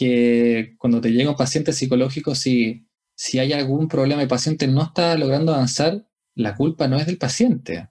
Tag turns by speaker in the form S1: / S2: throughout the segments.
S1: que cuando te llega un paciente psicológico, si, si hay algún problema y el paciente no está logrando avanzar, la culpa no es del paciente.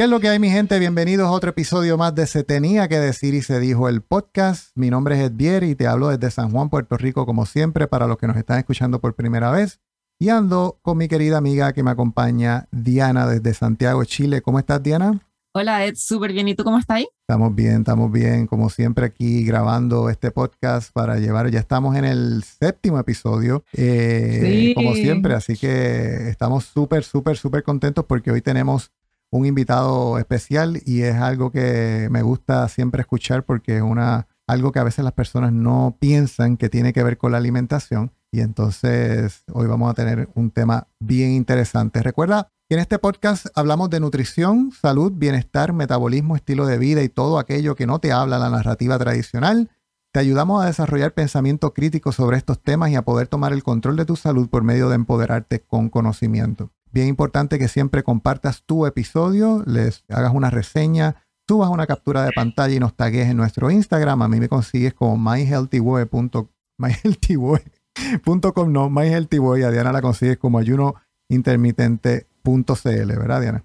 S2: ¿Qué es lo que hay, mi gente? Bienvenidos a otro episodio más de Se Tenía que Decir y Se Dijo el podcast. Mi nombre es Edvier y te hablo desde San Juan, Puerto Rico, como siempre, para los que nos están escuchando por primera vez. Y ando con mi querida amiga que me acompaña, Diana, desde Santiago, Chile. ¿Cómo estás, Diana?
S3: Hola, Ed, súper bien. ¿Y tú cómo estás ahí?
S2: Estamos bien, estamos bien. Como siempre, aquí grabando este podcast para llevar. Ya estamos en el séptimo episodio, eh, sí. como siempre. Así que estamos súper, súper, súper contentos porque hoy tenemos un invitado especial y es algo que me gusta siempre escuchar porque es una, algo que a veces las personas no piensan que tiene que ver con la alimentación. Y entonces hoy vamos a tener un tema bien interesante. Recuerda que en este podcast hablamos de nutrición, salud, bienestar, metabolismo, estilo de vida y todo aquello que no te habla la narrativa tradicional. Te ayudamos a desarrollar pensamiento crítico sobre estos temas y a poder tomar el control de tu salud por medio de empoderarte con conocimiento. Bien importante que siempre compartas tu episodio, les hagas una reseña, subas una captura de pantalla y nos tagues en nuestro Instagram. A mí me consigues como myhealthyway.com, myhealthyway.com, no, myhealthyway. A Diana la consigues como ayunointermitente.cl, ¿verdad, Diana?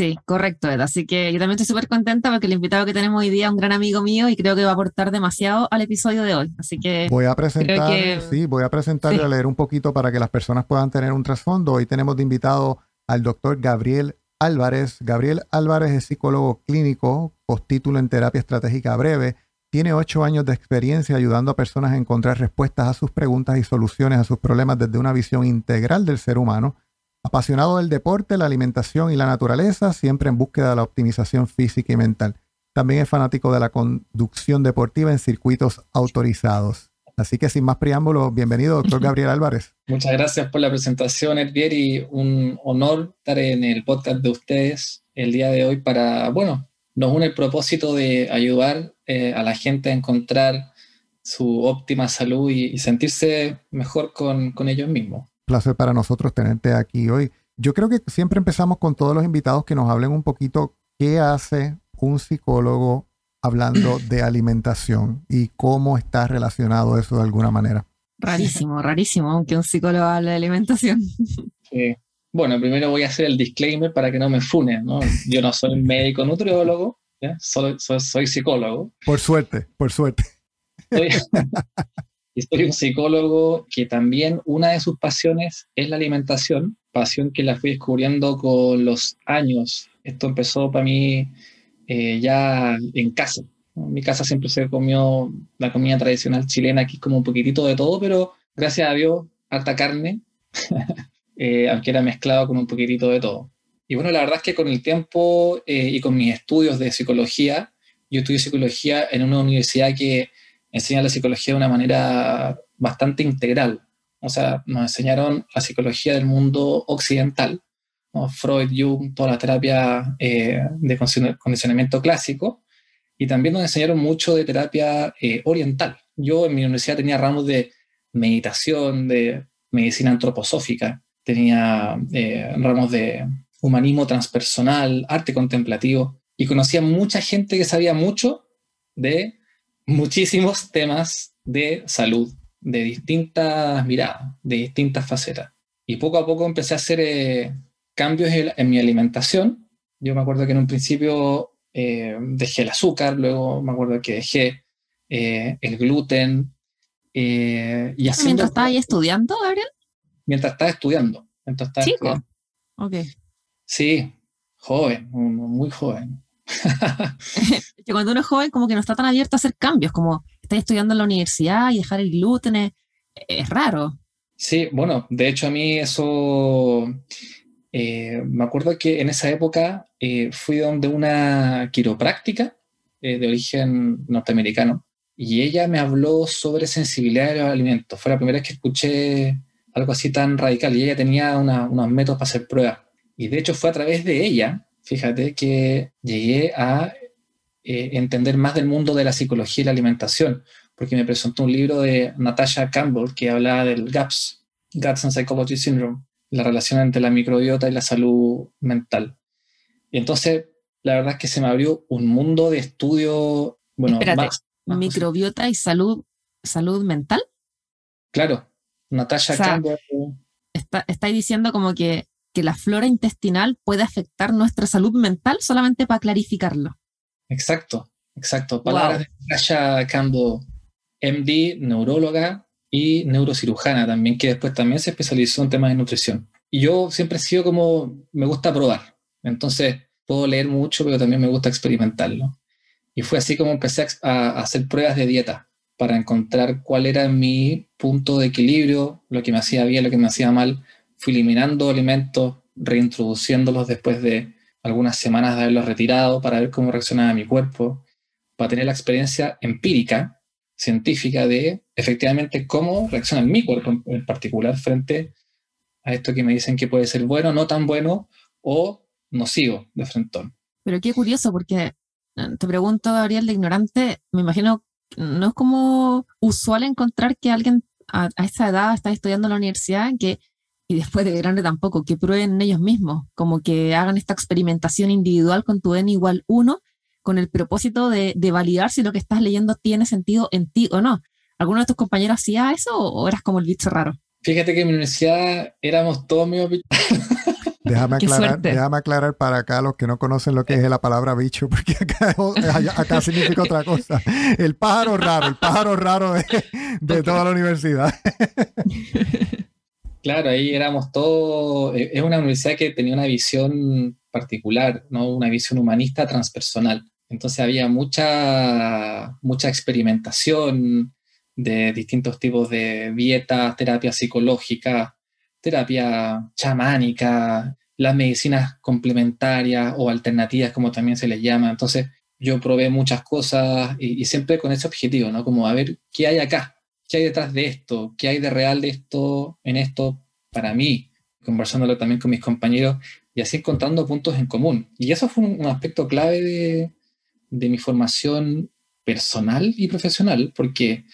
S3: Sí, correcto, Ed. Así que yo también estoy súper contenta porque el invitado que tenemos hoy día es un gran amigo mío y creo que va a aportar demasiado al episodio de hoy. Así que
S2: voy a presentar, sí, voy a presentar y a leer un poquito para que las personas puedan tener un trasfondo. Hoy tenemos de invitado al doctor Gabriel Álvarez. Gabriel Álvarez es psicólogo clínico, postítulo en terapia estratégica breve. Tiene ocho años de experiencia ayudando a personas a encontrar respuestas a sus preguntas y soluciones a sus problemas desde una visión integral del ser humano Apasionado del deporte, la alimentación y la naturaleza, siempre en búsqueda de la optimización física y mental. También es fanático de la conducción deportiva en circuitos autorizados. Así que sin más preámbulos, bienvenido, doctor Gabriel Álvarez.
S1: Muchas gracias por la presentación, Edvier, y un honor estar en el podcast de ustedes el día de hoy para, bueno, nos une el propósito de ayudar eh, a la gente a encontrar su óptima salud y, sentirse mejor con, con ellos mismos
S2: placer para nosotros tenerte aquí hoy. Yo creo que siempre empezamos con todos los invitados que nos hablen un poquito qué hace un psicólogo hablando de alimentación y cómo está relacionado eso de alguna manera.
S3: Rarísimo, rarísimo que un psicólogo hable de alimentación.
S1: Sí. Bueno, primero voy a hacer el disclaimer para que no me funen. ¿no? Yo no soy médico nutriólogo, soy, soy, psicólogo.
S2: Por suerte, por suerte.
S1: Soy un psicólogo que también una de sus pasiones es la alimentación, pasión que la fui descubriendo con los años. Esto empezó para mí eh, ya en casa. En mi casa siempre se comió la comida tradicional chilena, aquí como un poquitito de todo, pero gracias a Dios, harta carne, eh, aunque era mezclado con un poquitito de todo. Y bueno, la verdad es que con el tiempo eh, y con mis estudios de psicología, yo estudié psicología en una universidad que enseña la psicología de una manera bastante integral. O sea, nos enseñaron la psicología del mundo occidental, Freud, Jung, toda la terapia eh, de condicionamiento clásico, y también nos enseñaron mucho de terapia eh, oriental. Yo en mi universidad tenía ramos de meditación, de medicina antroposófica, tenía eh, ramos de humanismo transpersonal, arte contemplativo, y conocía mucha gente que sabía mucho de muchísimos temas de salud, de distintas miradas, de distintas facetas. Y poco a poco empecé a hacer eh, cambios en, mi alimentación. Yo me acuerdo que en un principio eh, dejé el azúcar, luego me acuerdo que dejé eh, el gluten.
S3: y ¿Mientras estaba ahí estudiando, Gabriel?
S1: Mientras estaba estudiando. Mientras estaba
S3: Chico. Ok.
S1: Sí, joven, muy joven.
S3: que cuando uno es joven como que no está tan abierto a hacer cambios, como estar estudiando en la universidad y dejar el gluten, es, es raro.
S1: Sí, bueno, de hecho a mí eso eh, me acuerdo que en esa época eh, fui donde una quiropráctica eh, de origen norteamericano y ella me habló sobre sensibilidad de los alimentos. Fue la primera vez que escuché algo así tan radical y ella tenía unos métodos para hacer pruebas. Y de hecho fue a través de ella, fíjate, que llegué a entender más del mundo de la psicología y la alimentación, porque me presentó un libro de Natasha Campbell que hablaba del GAPS, Guts and Psychology Syndrome la relación entre la microbiota y la salud mental. Y entonces, la verdad es que se me abrió un mundo de estudio, bueno,
S3: más, microbiota y salud, salud mental.
S1: Claro, Natasha Campbell.
S3: Está, diciendo como que, que la flora intestinal puede afectar nuestra salud mental solamente para clarificarlo.
S1: Exacto, exacto. Palabras de Natasha Campbell, MD, neuróloga, y neurocirujana también, que después también se especializó en temas de nutrición. Y yo siempre he sido como, me gusta probar, entonces puedo leer mucho, pero también me gusta experimentarlo. Y fue así como empecé a, hacer pruebas de dieta para encontrar cuál era mi punto de equilibrio, lo que me hacía bien, lo que me hacía mal. Fui eliminando alimentos, reintroduciéndolos después de algunas semanas de haberlos retirado para ver cómo reaccionaba mi cuerpo, para tener la experiencia empírica científica de efectivamente cómo reacciona mi cuerpo en particular frente a esto que me dicen que puede ser bueno, no tan bueno o nocivo de frente.
S3: Pero qué curioso, porque eh, te pregunto, Gabriel, de ignorante, me imagino, no es como usual encontrar que alguien a, esa edad está estudiando en la universidad que, y después de grande tampoco, que prueben ellos mismos, como que hagan esta experimentación individual con tu N igual 1 con el propósito de, validar si lo que estás leyendo tiene sentido en ti o no. ¿Alguno de tus compañeros hacía eso o, eras como el bicho raro?
S1: Fíjate que en mi universidad éramos todos míos
S2: Déjame aclarar, déjame aclarar para acá los que no conocen lo que es la palabra bicho, porque acá, acá significa otra cosa. El pájaro raro, el pájaro raro de, de toda la universidad.
S1: Claro, ahí éramos todos. Eh, es una universidad que tenía una visión particular, ¿no? una visión humanista transpersonal. Entonces había mucha, mucha experimentación de distintos tipos de dietas, terapia psicológica, terapia chamánica, las medicinas complementarias o alternativas, como también se les llama. Entonces yo probé muchas cosas y, y siempre con ese objetivo, ¿no? Como a ver qué hay acá, qué hay detrás de esto, qué hay de real de esto, en esto para mí, conversándolo también con mis compañeros y así encontrando puntos en común. Y eso fue un, aspecto clave de, mi formación personal y profesional, porque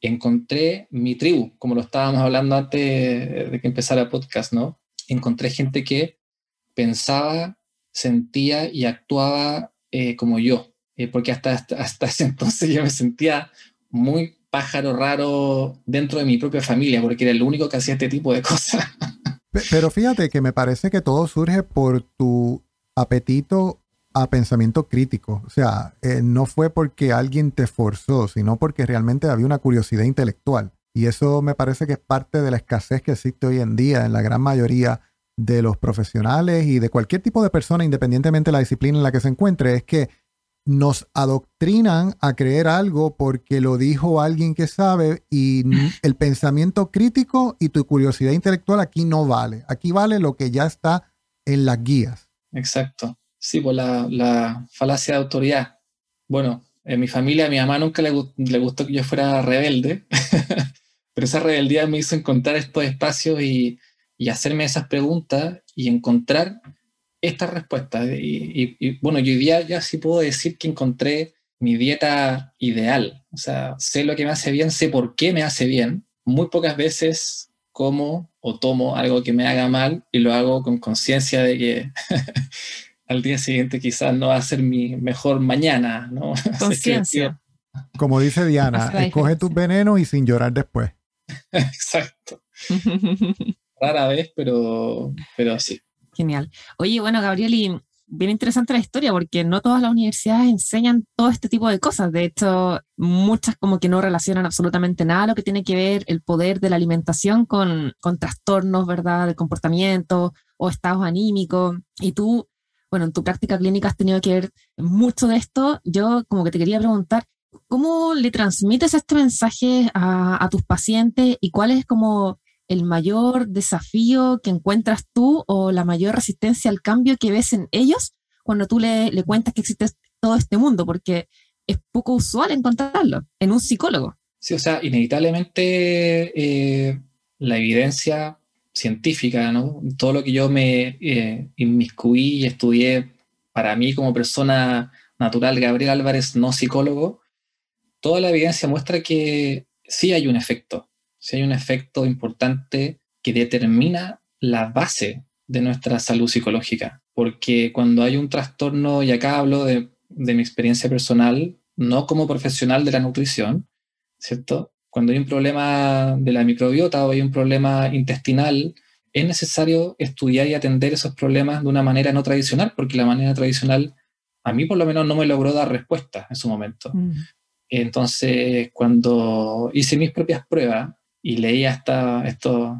S1: encontré mi tribu, como lo estábamos hablando antes de que empezara el podcast, ¿no? Encontré gente que pensaba, sentía y actuaba eh, como yo, eh, porque hasta, hasta, ese entonces yo me sentía muy pájaro raro dentro de mi propia familia, porque era el único que hacía este tipo de cosas.
S2: Pero fíjate que me parece que todo surge por tu apetito a pensamiento crítico. O sea, eh, no fue porque alguien te forzó, sino porque realmente había una curiosidad intelectual. Y eso me parece que es parte de la escasez que existe hoy en día en la gran mayoría de los profesionales y de cualquier tipo de persona, independientemente de la disciplina en la que se encuentre, es que nos adoctrinan a creer algo porque lo dijo alguien que sabe y el pensamiento crítico y tu curiosidad intelectual aquí no vale. Aquí vale lo que ya está en las guías.
S1: Exacto. Sí, pues la, falacia de autoridad. Bueno, en mi familia a mi mamá nunca le, gustó que yo fuera rebelde, pero esa rebeldía me hizo encontrar estos espacios y, y hacerme esas preguntas y encontrar esta respuesta. Y, bueno, yo hoy día ya sí puedo decir que encontré mi dieta ideal. O sea, sé lo que me hace bien, sé por qué me hace bien. Muy pocas veces como o tomo algo que me haga mal y lo hago con conciencia de que al día siguiente quizás no va a ser mi mejor mañana, ¿no?
S3: Conciencia.
S2: Como dice Diana, escoge tus venenos y sin llorar después.
S1: Exacto. Rara vez, pero, pero sí.
S3: Genial. Oye, bueno, Gabriel, y bien interesante la historia porque no todas las universidades enseñan todo este tipo de cosas. De hecho, muchas como que no relacionan absolutamente nada lo que tiene que ver el poder de la alimentación con, con trastornos, ¿verdad?, de comportamiento o estados anímicos. Y tú, bueno, en tu práctica clínica has tenido que ver mucho de esto. Yo como que te quería preguntar, ¿cómo le transmites este mensaje a, a tus pacientes y cuál es como el mayor desafío que encuentras tú o la mayor resistencia al cambio que ves en ellos cuando tú le, le cuentas que existe todo este mundo? Porque es poco usual encontrarlo en un psicólogo.
S1: Sí, o sea, inevitablemente eh, la evidencia científica, ¿no? Todo lo que yo me eh, inmiscuí y estudié para mí como persona natural, Gabriel Álvarez, no psicólogo, toda la evidencia muestra que sí hay un efecto si hay un efecto importante que determina la base de nuestra salud psicológica. Porque cuando hay un trastorno, y acá hablo de, mi experiencia personal, no como profesional de la nutrición, ¿cierto? Cuando hay un problema de la microbiota o hay un problema intestinal, es necesario estudiar y atender esos problemas de una manera no tradicional, porque la manera tradicional a mí por lo menos no me logró dar respuesta en su momento. Mm. Entonces, cuando hice mis propias pruebas, y leía hasta estos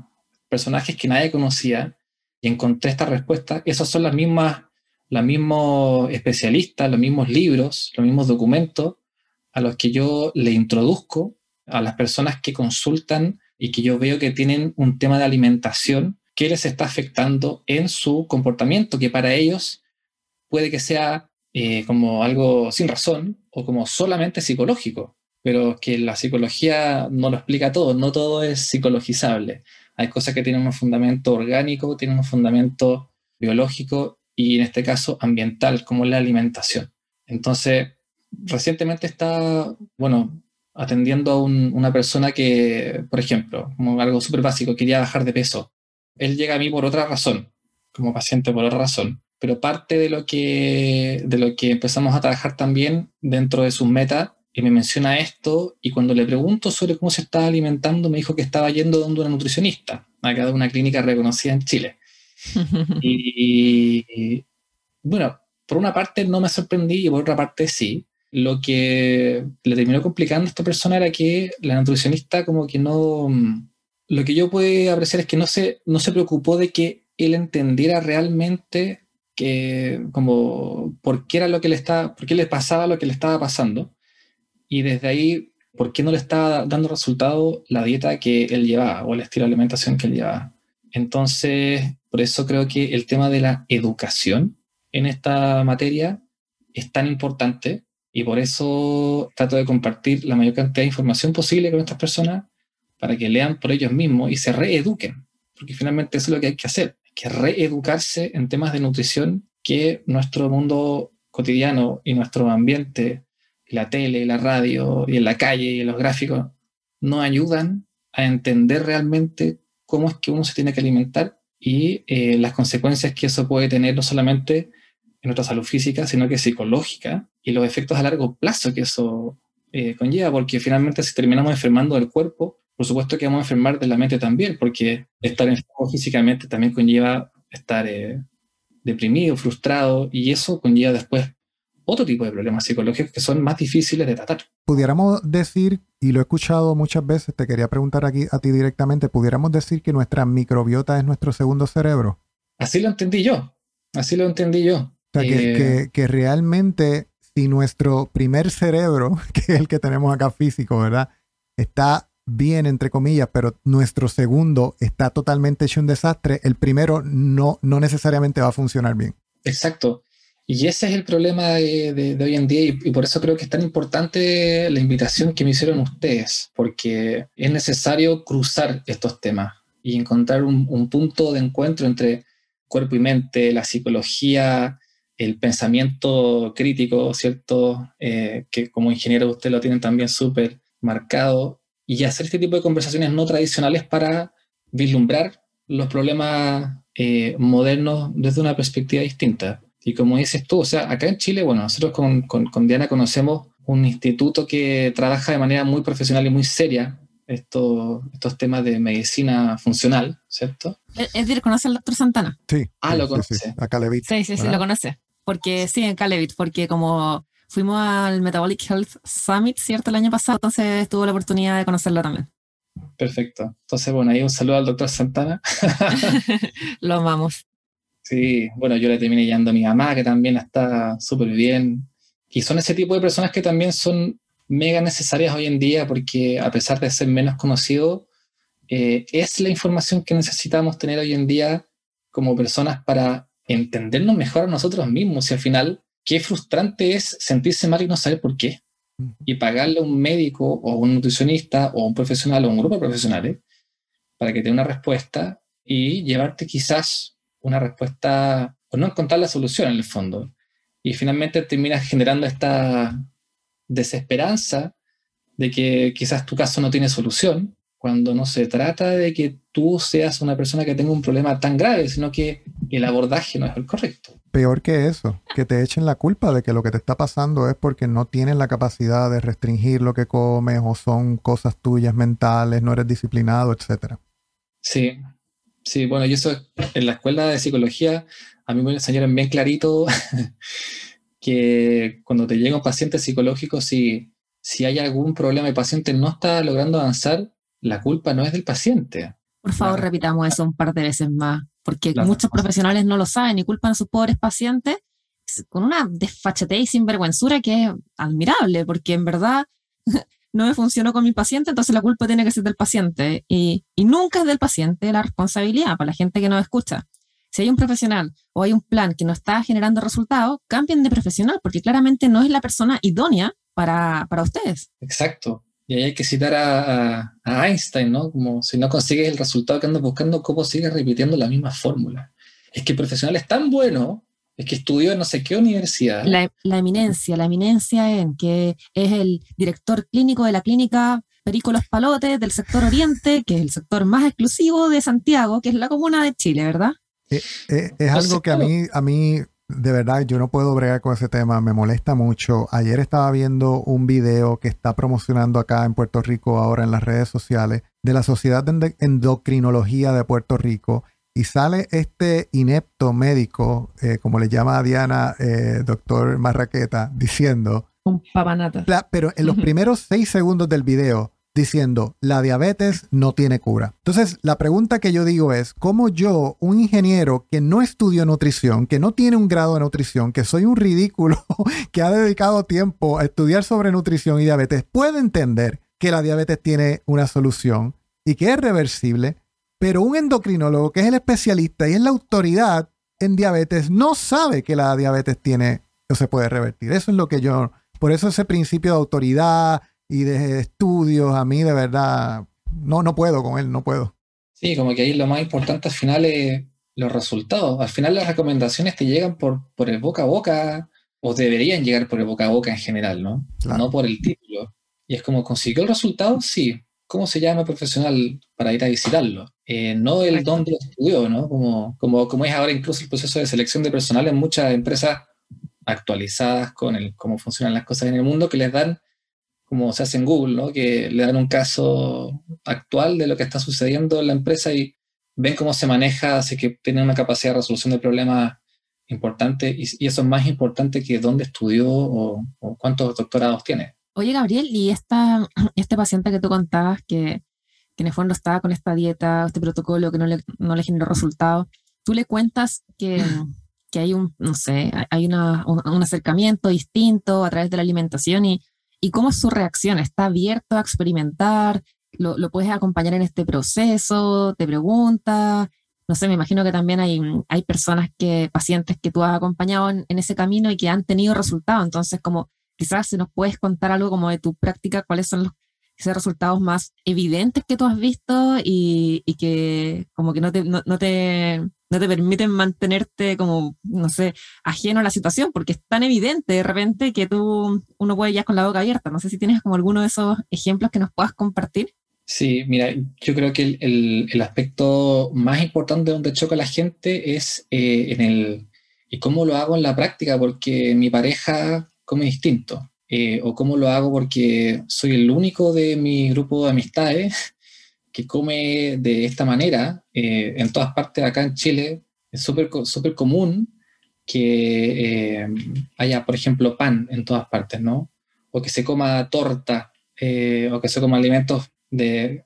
S1: personajes que nadie conocía y encontré esta respuesta. Esos son las mismas, los mismos especialistas, los mismos libros, los mismos documentos a los que yo le introduzco a las personas que consultan y que yo veo que tienen un tema de alimentación que les está afectando en su comportamiento, que para ellos puede que sea eh, como algo sin razón o como solamente psicológico pero que la psicología no lo explica todo, no todo es psicologizable. Hay cosas que tienen un fundamento orgánico, tienen un fundamento biológico y en este caso ambiental, como la alimentación. Entonces, recientemente está, bueno, atendiendo a una persona que, por ejemplo, como algo súper básico, quería bajar de peso. Él llega a mí por otra razón, como paciente por otra razón, pero parte de lo que, de lo que empezamos a trabajar también dentro de sus metas y me menciona esto y cuando le pregunto sobre cómo se estaba alimentando me dijo que estaba yendo donde una nutricionista, acá de una clínica reconocida en Chile. y, bueno, por una parte no me sorprendí y por otra parte sí. Lo que le terminó complicando a esta persona era que la nutricionista como que no... Lo que yo puedo apreciar es que no se, no se preocupó de que él entendiera realmente que como por qué era lo que le estaba, por qué le pasaba lo que le estaba pasando y desde ahí, ¿por qué no le está dando resultado la dieta que él llevaba o el estilo de alimentación que él llevaba? Entonces, por eso creo que el tema de la educación en esta materia es tan importante y por eso trato de compartir la mayor cantidad de información posible con estas personas para que lean por ellos mismos y se reeduquen, porque finalmente eso es lo que hay que hacer, que reeducarse en temas de nutrición que nuestro mundo cotidiano y nuestro ambiente la tele, la radio y en la calle y los gráficos no ayudan a entender realmente cómo es que uno se tiene que alimentar y eh, las consecuencias que eso puede tener no solamente en nuestra salud física, sino que psicológica y los efectos a largo plazo que eso eh, conlleva, porque finalmente si terminamos enfermando del cuerpo, por supuesto que vamos a enfermar de la mente también, porque estar enfermo físicamente también conlleva estar eh, deprimido, frustrado, y eso conlleva después otro tipo de problemas psicológicos que son más difíciles de tratar.
S2: Pudiéramos decir, y lo he escuchado muchas veces, te quería preguntar aquí a ti directamente, pudiéramos decir que nuestra microbiota es nuestro segundo cerebro.
S1: Así lo entendí yo, así lo entendí yo.
S2: O sea, que, eh, que, realmente si nuestro primer cerebro, que es el que tenemos acá físico, ¿verdad? Está bien, entre comillas, pero nuestro segundo está totalmente hecho un desastre, el primero no, no necesariamente va a funcionar bien.
S1: Exacto. Y ese es el problema de, hoy en día y, por eso creo que es tan importante la invitación que me hicieron ustedes, porque es necesario cruzar estos temas y encontrar un, punto de encuentro entre cuerpo y mente, la psicología, el pensamiento crítico, ¿cierto? Eh, que como ingeniero ustedes lo tienen también súper marcado, y hacer este tipo de conversaciones no tradicionales para vislumbrar los problemas eh, modernos desde una perspectiva distinta. Y como dices tú, o sea, acá en Chile, bueno, nosotros con, con, Diana conocemos un instituto que trabaja de manera muy profesional y muy seria estos, estos temas de medicina funcional, ¿cierto?
S3: Es decir, ¿conoce al doctor Santana?
S2: Sí.
S1: Ah, lo conoce.
S2: Acá le vi.
S3: Sí, sí, sí, lo conoce. porque sí, en Calevit, porque como fuimos al Metabolic Health Summit, ¿cierto? El año pasado, entonces tuvo la oportunidad de conocerlo también.
S1: Perfecto. Entonces, bueno, ahí un saludo al doctor Santana.
S3: Lo amamos.
S1: Sí, bueno, yo le terminé llamando a mi mamá, que también está súper bien. Y son ese tipo de personas que también son mega necesarias hoy en día porque a pesar de ser menos conocidos, eh, es la información que necesitamos tener hoy en día como personas para entendernos mejor a nosotros mismos. Y al final, qué frustrante es sentirse mal y no saber por qué. Y pagarle a un médico o un nutricionista o un profesional o un grupo de profesionales para que te dé una respuesta y llevarte quizás una respuesta o no encontrar la solución en el fondo. Y finalmente terminas generando esta desesperanza de que quizás tu caso no tiene solución cuando no se trata de que tú seas una persona que tenga un problema tan grave, sino que el abordaje no es el correcto.
S2: Peor que eso, que te echen la culpa de que lo que te está pasando es porque no tienes la capacidad de restringir lo que comes o son cosas tuyas mentales, no eres disciplinado, etc.
S1: Sí, sí, bueno, y eso en la escuela de psicología a mí me enseñaron bien clarito que cuando te llega un paciente psicológico, si, si hay algún problema y el paciente no está logrando avanzar, la culpa no es del paciente.
S3: Por favor, repitamos eso un par de veces más, porque muchos profesionales no lo saben y culpan a sus pobres pacientes con una desfachatez y sinvergüenzura que es admirable, porque en verdad no me funcionó con mi paciente, entonces la culpa tiene que ser del paciente. Y, nunca es del paciente la responsabilidad para la gente que nos escucha. Si hay un profesional o hay un plan que no está generando resultados, cambien de profesional, porque claramente no es la persona idónea para, ustedes.
S1: Exacto. Y ahí hay que citar a, Einstein, ¿no? Como si no consigues el resultado que andas buscando, ¿cómo sigues repitiendo la misma fórmula? Es que el profesional es tan bueno, es que estudió en no sé qué universidad.
S3: La, eminencia, la eminencia en que es el director clínico de la clínica Perico Los Palotes del sector Oriente, que es el sector más exclusivo de Santiago, que es la comuna de Chile, ¿verdad?
S2: Eh, eh, es algo que a mí, a mí de verdad, yo no puedo bregar con ese tema, me molesta mucho. Ayer estaba viendo un video que está promocionando acá en Puerto Rico ahora en las redes sociales de la Sociedad de Endocrinología de Puerto Rico y sale este inepto médico, eh, como le llama a Diana, eh, doctor Marraqueta, diciendo...
S3: Un papanata.
S2: pero en los primeros seis segundos del video diciendo, la diabetes no tiene cura. Entonces, la pregunta que yo digo es, ¿cómo yo, un ingeniero que no estudió nutrición, que no tiene un grado de nutrición, que soy un ridículo, que ha dedicado tiempo a estudiar sobre nutrición y diabetes, puede entender que la diabetes tiene una solución y que es reversible, pero un endocrinólogo que es el especialista y es la autoridad en diabetes no sabe que la diabetes tiene o se puede revertir. Eso es lo que yo, por eso ese principio de autoridad, y de estudios, a mí de verdad, no, no puedo con él, no puedo.
S1: Sí, como que ahí lo más importante al final es los resultados. Al final las recomendaciones te llegan por, por el boca a boca, o deberían llegar por el boca a boca en general, ¿no? No por el título. Y es como, ¿consiguió el resultado? Sí. ¿Cómo se llama el profesional para ir a visitarlo? Eh, no el dónde estudió, ¿no? Como, como, como es ahora incluso el proceso de selección de personal en muchas empresas actualizadas con el, cómo funcionan las cosas en el mundo, que les dan como se hace en Google, ¿no? que le dan un caso actual de lo que está sucediendo en la empresa y ven cómo se maneja, así que tienen una capacidad de resolución de problemas importante y, eso es más importante que dónde estudió o, cuántos doctorados tiene.
S3: Oye, Gabriel, y esta, este paciente que tú contabas que, que en el fondo estaba con esta dieta, este protocolo que no le, no le generó resultados, tú le cuentas que, que hay un, no sé, hay una, un acercamiento distinto a través de la alimentación y y cómo es su reacción. ¿Está abierto a experimentar? ¿Lo, puedes acompañar en este proceso? ¿Te pregunta? No sé, me imagino que también hay, hay personas que, pacientes que tú has acompañado en, ese camino y que han tenido resultados. Entonces, como quizás si nos puedes contar algo como de tu práctica, cuáles son los esos resultados más evidentes que tú has visto y, y que como que no te, no, te, no te permiten mantenerte como, no sé, ajeno a la situación, porque es tan evidente de repente que tú, uno puede ya con la boca abierta. No sé si tienes como alguno de esos ejemplos que nos puedas compartir.
S1: Sí, mira, yo creo que el, el, aspecto más importante donde choca la gente es eh, en el, y cómo lo hago en la práctica, porque mi pareja come distinto. Eh, o cómo lo hago porque soy el único de mi grupo de amistades que come de esta manera. Eh, en todas partes acá en Chile es súper común que eh, haya, por ejemplo, pan en todas partes, ¿no? O que se coma torta, o que se coma alimentos de,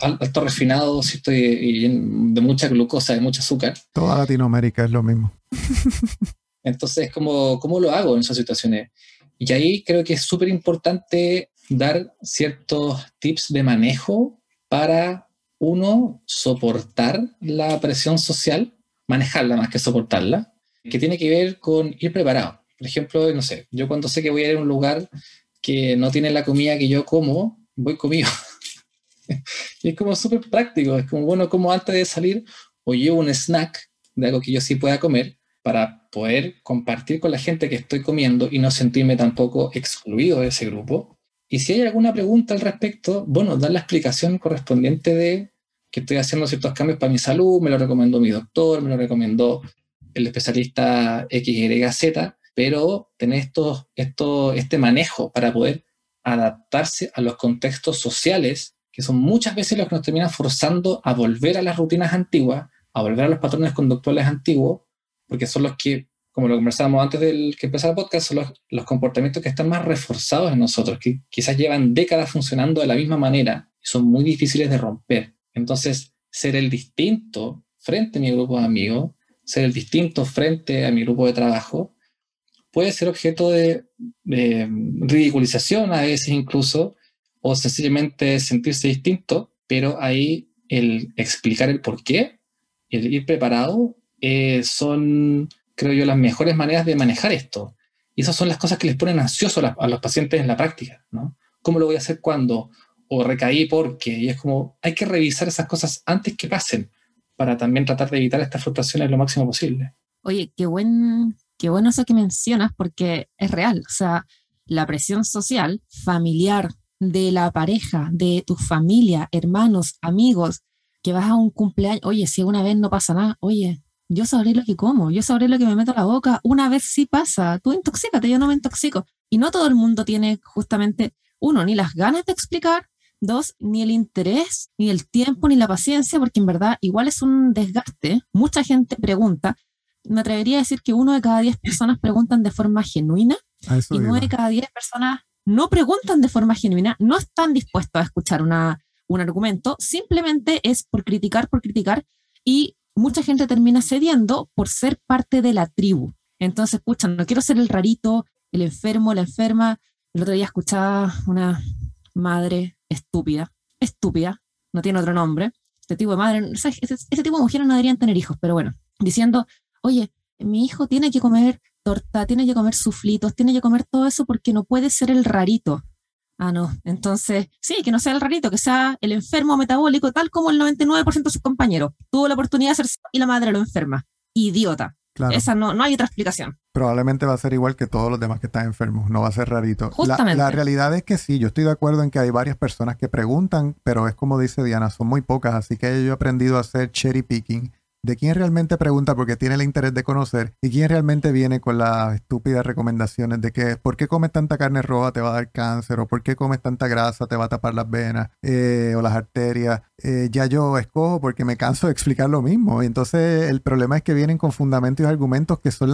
S1: alto refinado, ¿cierto? Y, de mucha glucosa, de mucho azúcar.
S2: Toda Latinoamérica es lo mismo.
S1: Entonces, ¿cómo, ¿cómo lo hago en esas situaciones? Y ahí creo que es súper importante dar ciertos tips de manejo para, uno, soportar la presión social, manejarla más que soportarla, que tiene que ver con ir preparado. Por ejemplo, no sé, yo cuando sé que voy a ir a un lugar que no tiene la comida que yo como, voy comido. y es como súper práctico, es como, bueno, como antes de salir, o llevo un snack de algo que yo sí pueda comer para poder compartir con la gente que estoy comiendo y no sentirme tampoco excluido de ese grupo. Y si hay alguna pregunta al respecto, bueno, dar la explicación correspondiente de que estoy haciendo ciertos cambios para mi salud, me lo recomendó mi doctor, me lo recomendó el especialista XYZ, pero tener esto, esto, este manejo para poder adaptarse a los contextos sociales, que son muchas veces los que nos terminan forzando a volver a las rutinas antiguas, a volver a los patrones conductuales antiguos, porque son los que, como lo conversábamos antes del que empezara el podcast, son los, comportamientos que están más reforzados en nosotros, que quizás llevan décadas funcionando de la misma manera y son muy difíciles de romper. Entonces, ser el distinto frente a mi grupo de amigos ser el distinto frente a mi grupo de trabajo, puede ser objeto de, ridiculización a veces incluso, o sencillamente sentirse distinto, pero ahí el explicar el por qué, el ir preparado, eh, son, creo yo, las mejores maneras de manejar esto. Y esas son las cosas que les ponen ansiosos a, a los pacientes en la práctica, ¿no? ¿Cómo lo voy a hacer cuando? O recaí porque, y es como, hay que revisar esas cosas antes que pasen para también tratar de evitar estas frustraciones lo máximo posible.
S3: Oye, qué, buen, qué bueno eso que mencionas porque es real. O sea, la presión social, familiar, de la pareja, de tu familia, hermanos, amigos, que vas a un cumpleaños, oye, si una vez no pasa nada, oye, yo sabré lo que como, yo sabré lo que me meto a la boca, una vez sí pasa, tú intoxícate, yo no me intoxico. Y no todo el mundo tiene justamente, uno, ni las ganas de explicar, Dos, ni el interés, ni el tiempo, ni la paciencia, porque en verdad igual es un desgaste. Mucha gente pregunta. Me atrevería a decir que uno de cada diez personas preguntan de forma genuina y nueve de cada diez personas no preguntan de forma genuina, no están dispuestos a escuchar una, un argumento, simplemente es por criticar, por criticar, y mucha gente termina cediendo por ser parte de la tribu. Entonces, escuchan, no quiero ser el rarito, el enfermo, la enferma. El otro día escuchaba una madre estúpida, estúpida, no tiene otro nombre. Este tipo de madre, ese, tipo de mujeres no deberían tener hijos, pero bueno, diciendo, oye, mi hijo tiene que comer torta, tiene que comer suflitos, tiene que comer todo eso porque no puede ser el rarito. Ah, no. Entonces, sí, que no sea el rarito, que sea el enfermo metabólico, tal como el 99% de sus compañeros. Tuvo la oportunidad de hacerse y la madre lo enferma. Idiota. Esa no, no hay otra explicación.
S2: Probablemente va a ser igual que todos los demás que están enfermos, no va a ser rarito. La, la, realidad es que sí, yo estoy de acuerdo en que hay varias personas que preguntan, pero es como dice Diana, son muy pocas, así que yo he aprendido a hacer cherry picking de quién realmente pregunta porque tiene el interés de conocer y quién realmente viene con las estúpidas recomendaciones de que por qué comes tanta carne roja te va a dar cáncer o por qué comes tanta grasa te va a tapar las venas eh, o las arterias. Eh, ya yo escojo porque me canso de explicar lo mismo. Y entonces el problema es que vienen con fundamentos y argumentos que son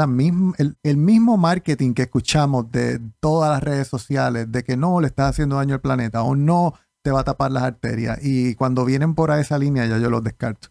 S2: el mismo marketing que escuchamos de todas las redes sociales de que no le estás haciendo daño al planeta o no te va a tapar las arterias. Y cuando vienen por esa línea ya yo los descarto.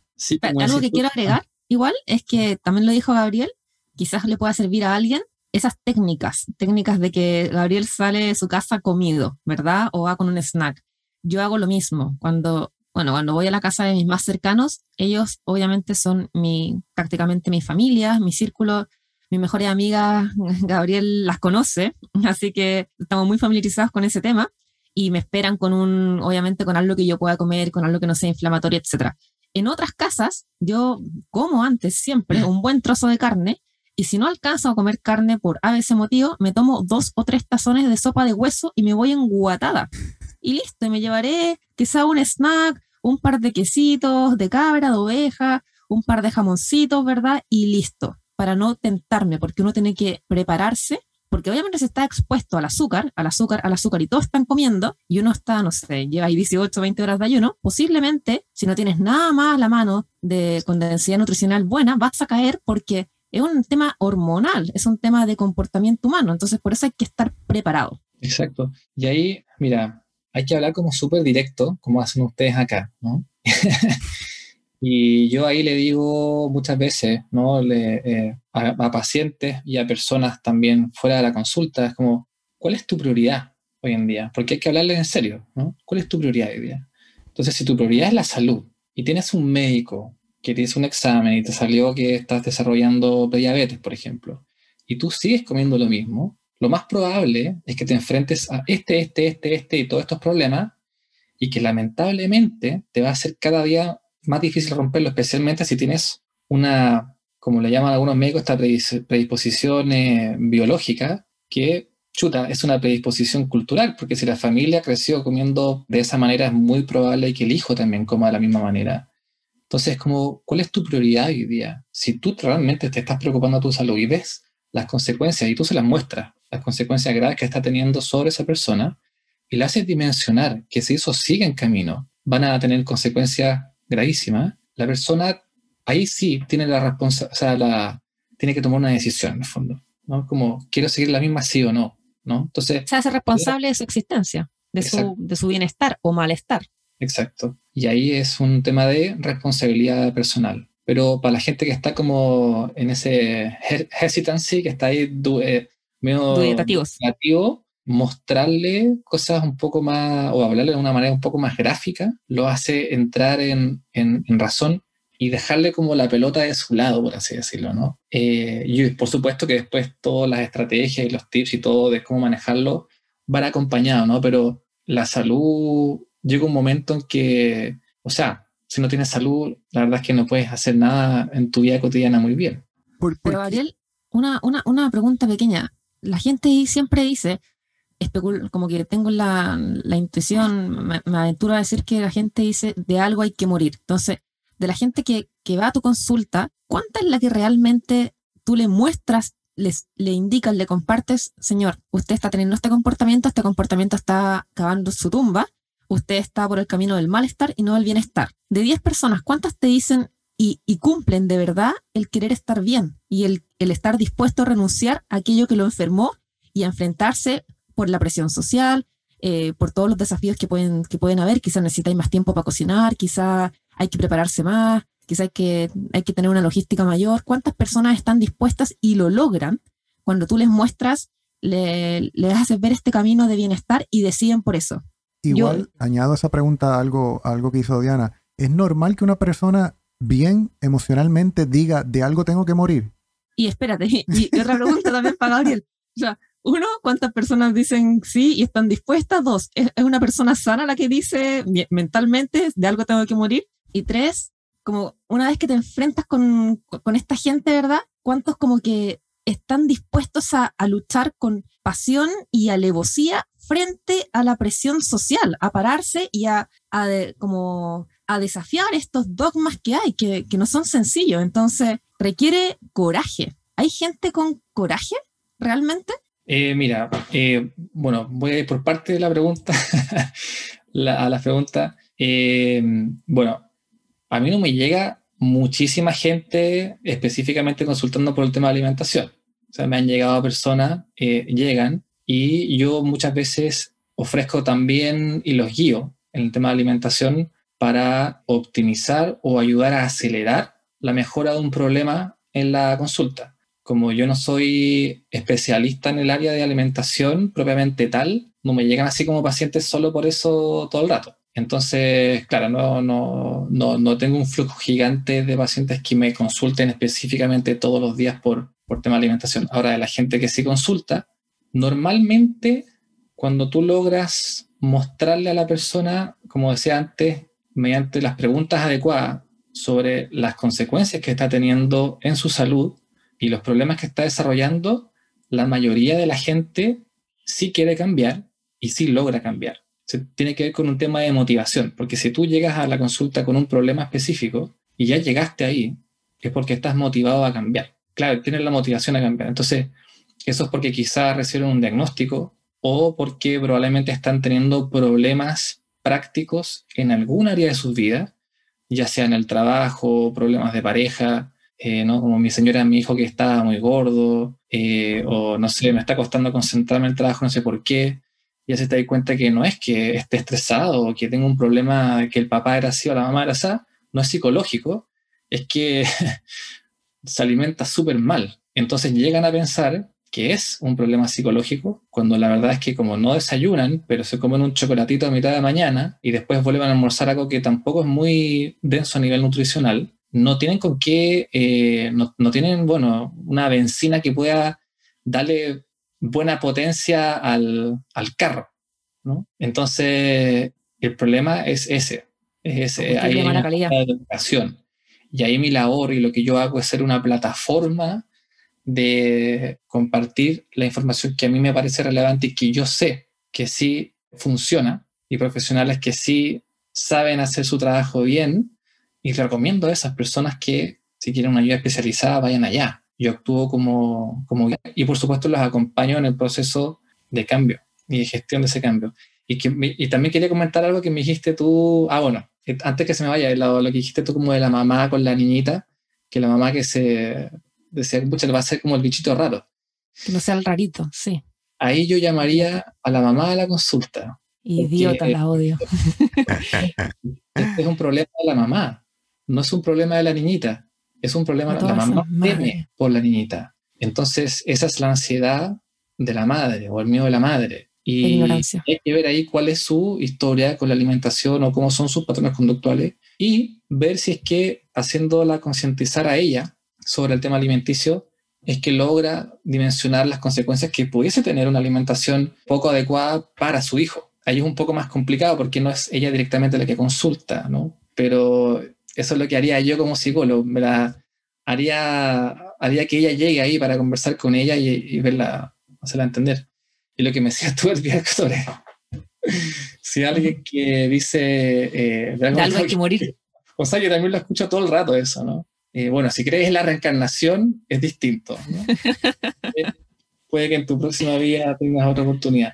S3: Algo que quiero agregar, igual, es que también lo dijo Gabriel, quizás le pueda servir a alguien esas técnicas, técnicas de que Gabriel sale de su casa comido, ¿verdad? O va con un snack. Yo hago lo mismo. Cuando, bueno, cuando voy a la casa de mis más cercanos, ellos obviamente son mi, prácticamente mi familia, mi círculo, mi mejor amiga, Gabriel las conoce, así que estamos muy familiarizados con ese tema y me esperan con un, obviamente con algo que yo pueda comer, con algo que no sea inflamatorio, etcétera. En otras casas, yo como antes siempre un buen trozo de carne y si no alcanzo a comer carne por a veces motivo, me tomo dos o tres tazones de sopa de hueso y me voy enguatada. Y listo, y me llevaré quizá un snack, un par de quesitos de cabra, de oveja, un par de jamoncitos, ¿verdad? Y listo, para no tentarme, porque uno tiene que prepararse porque obviamente se está expuesto al azúcar, al azúcar, al azúcar, y todos están comiendo, y uno está, no sé, lleva ahí 18, 20 horas de ayuno, posiblemente, si no tienes nada más a la mano de, con densidad nutricional buena, vas a caer porque es un tema hormonal, es un tema de comportamiento humano, entonces por eso hay que estar preparado.
S1: Exacto. Y ahí, mira, hay que hablar como súper directo, como hacen ustedes acá, ¿no? y yo ahí le digo muchas veces, ¿no? Le, eh, a, pacientes y a personas también fuera de la consulta, es como, ¿cuál es tu prioridad hoy en día? Porque hay que hablarle en serio, ¿no? ¿Cuál es tu prioridad hoy día? Entonces, si tu prioridad es la salud y tienes un médico que te hizo un examen y te salió que estás desarrollando diabetes, por ejemplo, y tú sigues comiendo lo mismo, lo más probable es que te enfrentes a este, este, este, este y todos estos problemas y que lamentablemente te va a hacer cada día más difícil romperlo, especialmente si tienes una, como le llaman algunos médicos, esta predisposición eh, biológica que, chuta, es una predisposición cultural, porque si la familia creció comiendo de esa manera, es muy probable que el hijo también coma de la misma manera. Entonces, como, ¿cuál es tu prioridad hoy día? Si tú realmente te estás preocupando de tu salud y ves las consecuencias y tú se las muestras, las consecuencias graves que está teniendo sobre esa persona, y le haces dimensionar que si eso sigue en camino, van a tener consecuencias gravísimas, la persona ahí sí tiene la responsabilidad, o sea, la, tiene que tomar una decisión en el fondo, ¿no? Como, quiero seguir la misma sí o no, ¿no?
S3: Entonces... Se hace responsable de su existencia, de su, de su bienestar o malestar.
S1: Exacto. Y ahí es un tema de responsabilidad personal. Pero para la gente que está como en ese hesitancy, que está ahí eh, medio
S3: dubitativo,
S1: mostrarle cosas un poco más, o hablarle de una manera un poco más gráfica, lo hace entrar en, en, razón y dejarle como la pelota de su lado, por así decirlo, ¿no? Eh, y por supuesto que después todas las estrategias y los tips y todo de cómo manejarlo van acompañados, ¿no? Pero la salud llega un momento en que, o sea, si no tienes salud, la verdad es que no puedes hacer nada en tu vida cotidiana muy bien.
S3: Pero Ariel, una, una, una, pregunta pequeña. La gente siempre dice, como que tengo la, la intuición, me, aventuro a decir que la gente dice, de algo hay que morir. Entonces, de la gente que, que va a tu consulta, ¿cuánta es la que realmente tú le muestras les, le indicas, le compartes, señor, usted está teniendo este comportamiento, este comportamiento está cavando su tumba, usted está por el camino del malestar y no del bienestar. De 10 personas, ¿cuántas te dicen y, cumplen de verdad el querer estar bien y el, estar dispuesto a renunciar a aquello que lo enfermó y a enfrentarse por la presión social, eh, por todos los desafíos que pueden, que pueden haber? Quizás necesitáis más tiempo para cocinar, quizás hay que prepararse más, quizás hay que, hay que tener una logística mayor. ¿Cuántas personas están dispuestas y lo logran cuando tú les muestras, le, les haces ver este camino de bienestar y deciden por eso?
S2: Igual, añado a esa pregunta algo, algo que hizo Diana. ¿Es normal que una persona bien emocionalmente diga de algo tengo que morir?
S3: Y espérate, y otra pregunta también para Gabriel. O sea, uno, ¿cuántas personas dicen sí y están dispuestas? Dos, ¿es, una persona sana la que dice mentalmente de algo tengo que morir? Y tres, como una vez que te enfrentas con, con esta gente, ¿verdad? ¿Cuántos como que están dispuestos a, luchar con pasión y alevosía frente a la presión social, a pararse y a, como a desafiar estos dogmas que hay, que, no son sencillos. Entonces, requiere coraje. ¿Hay gente con coraje realmente?
S1: Eh, mira, eh, bueno, voy a ir por parte de la pregunta a la pregunta. Eh, bueno, a mí no me llega muchísima gente específicamente consultando por el tema de alimentación. O sea, me han llegado personas, llegan y yo muchas veces ofrezco también y los guío en el tema de alimentación para optimizar o ayudar a acelerar la mejora de un problema en la consulta. Como yo no soy especialista en el área de alimentación propiamente tal, no me llegan así como pacientes solo por eso todo el rato. Entonces, claro, no, no, no, no tengo un flujo gigante de pacientes que me consulten específicamente todos los días por, por tema de alimentación. Ahora, de la gente que sí consulta, Normalmente, cuando tú logras mostrarle a la persona, como decía antes, mediante las preguntas adecuadas sobre las consecuencias que está teniendo en su salud y los problemas que está desarrollando, la mayoría de la gente sí quiere cambiar y sí logra cambiar. Se tiene que ver con un tema de motivación, porque si tú llegas a la consulta con un problema específico y ya llegaste ahí, es porque estás motivado a cambiar. Claro, tienes la motivación a cambiar. Entonces, eso es porque quizás reciben un diagnóstico o porque probablemente están teniendo problemas prácticos en algún área de sus vidas, ya sea en el trabajo, problemas de pareja, eh, ¿no? Como mi señora me dijo que estaba muy gordo, eh, o no sé, me está costando concentrarme en el trabajo, no sé por qué. Y así te das cuenta que no es que esté estresado o que tenga un problema que el papá era así o la mamá era así, no es psicológico, es que se alimenta súper mal. Entonces llegan a pensar que es un problema psicológico, cuando la verdad es que como no desayunan, pero se comen un chocolatito a mitad de mañana y después vuelven a almorzar algo que tampoco es muy denso a nivel nutricional, no tienen con qué, eh, no, tienen, bueno, una benzina que pueda darle buena potencia al, carro, ¿no? Entonces, el problema es ese, es ese, hay una educación. Y ahí mi labor y lo que yo hago es ser una plataforma de compartir la información que a mí me parece relevante y que yo sé que sí funciona y profesionales que sí saben hacer su trabajo bien y recomiendo a esas personas que si quieren una ayuda especializada vayan allá. Yo actúo como, como y por supuesto los acompaño en el proceso de cambio y de gestión de ese cambio. Y, que, y también quería comentar algo que me dijiste tú, ah bueno, antes que se me vaya, lo, lo que dijiste tú como de la mamá con la niñita, que la mamá que se decía, pucha, le va a ser como el bichito raro.
S3: Que no sea el rarito, sí.
S1: Ahí yo llamaría a la mamá a la consulta.
S3: Idiota, la odio.
S1: Este es un problema de la mamá, no es un problema de la niñita, es un problema de la mamá teme por la niñita. Entonces, esa es la ansiedad de la madre o el miedo de la madre. Y hay que ver ahí cuál es su historia con la alimentación o cómo son sus patrones conductuales y ver si es que haciéndola concientizar a ella sobre el tema alimenticio es que logra dimensionar las consecuencias que pudiese tener una alimentación poco adecuada para su hijo. Ahí es un poco más complicado porque no es ella directamente la que consulta, ¿no? Pero eso es lo que haría yo como psicólogo, la Haría, haría que ella llegue ahí para conversar con ella y, verla, hacerla entender. Y lo que me decías tú el viernes sobre si alguien que dice... Eh,
S3: de algo hay que morir.
S1: O sea, yo también lo escucho todo el rato eso, ¿no? Eh, bueno, si crees en la reencarnación, es distinto. Eh, puede que en tu próxima vida tengas otra oportunidad.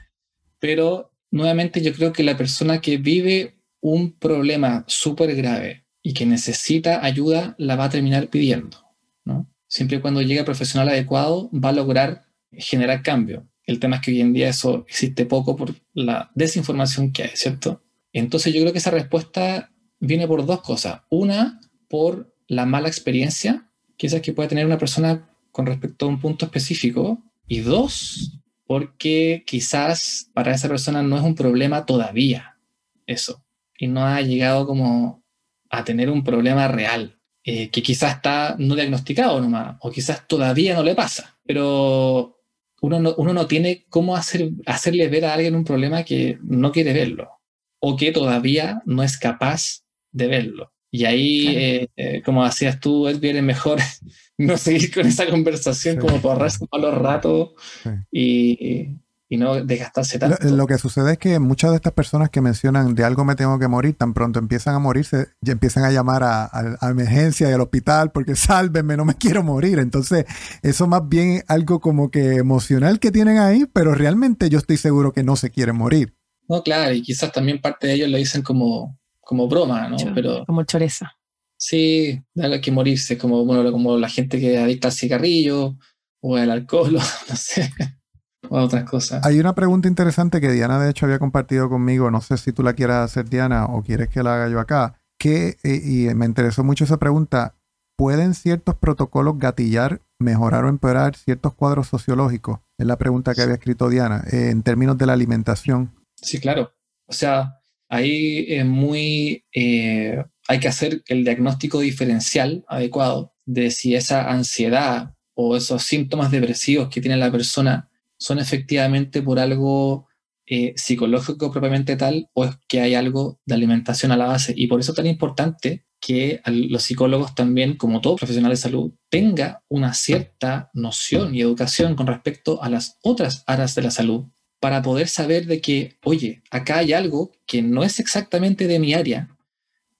S1: Pero nuevamente yo creo que la persona que vive un problema súper grave y que necesita ayuda, la va a terminar pidiendo. ¿no? Siempre y cuando llegue el profesional adecuado, va a lograr generar cambio. El tema es que hoy en día eso existe poco por la desinformación que hay, ¿cierto? Entonces yo creo que esa respuesta viene por dos cosas. Una, por la mala experiencia quizás que puede tener una persona con respecto a un punto específico. Y dos, porque quizás para esa persona no es un problema todavía eso. Y no ha llegado como a tener un problema real, eh, que quizás está no diagnosticado nomás, o quizás todavía no le pasa. Pero uno no, uno no tiene cómo hacer, hacerle ver a alguien un problema que no quiere verlo, o que todavía no es capaz de verlo. Y ahí, eh, eh, como hacías tú, es bien mejor no seguir con esa conversación como por ahorrarse los ratos y, y, no desgastarse tanto.
S2: Lo, que sucede es que muchas de estas personas que mencionan de algo me tengo que morir, tan pronto empiezan a morirse, ya empiezan a llamar a, a, emergencia y al hospital porque sálvenme, no me quiero morir. Entonces, eso más bien algo como que emocional que tienen ahí, pero realmente yo estoy seguro que no se quieren morir.
S1: No, claro, y quizás también parte de ellos lo dicen como como broma, ¿no? Pero,
S3: como choreza.
S1: Sí, hay que morirse, como, bueno, como la gente que adicta al cigarrillo o al alcohol, no sé, o a otras cosas.
S2: Hay una pregunta interesante que Diana de hecho había compartido conmigo, no sé si tú la quieras hacer Diana o quieres que la haga yo acá, que, eh, y me interesó mucho esa pregunta, ¿pueden ciertos protocolos gatillar, mejorar o empeorar ciertos cuadros sociológicos? Es la pregunta que había escrito Diana, eh, en términos de la alimentación.
S1: Sí, claro. O sea, ahí es muy, eh, hay que hacer el diagnóstico diferencial adecuado de si esa ansiedad o esos síntomas depresivos que tiene la persona son efectivamente por algo eh, psicológico propiamente tal o es que hay algo de alimentación a la base. Y por eso es tan importante que los psicólogos también, como todo profesional de salud, tenga una cierta noción y educación con respecto a las otras áreas de la salud para poder saber de que, oye, acá hay algo que no es exactamente de mi área,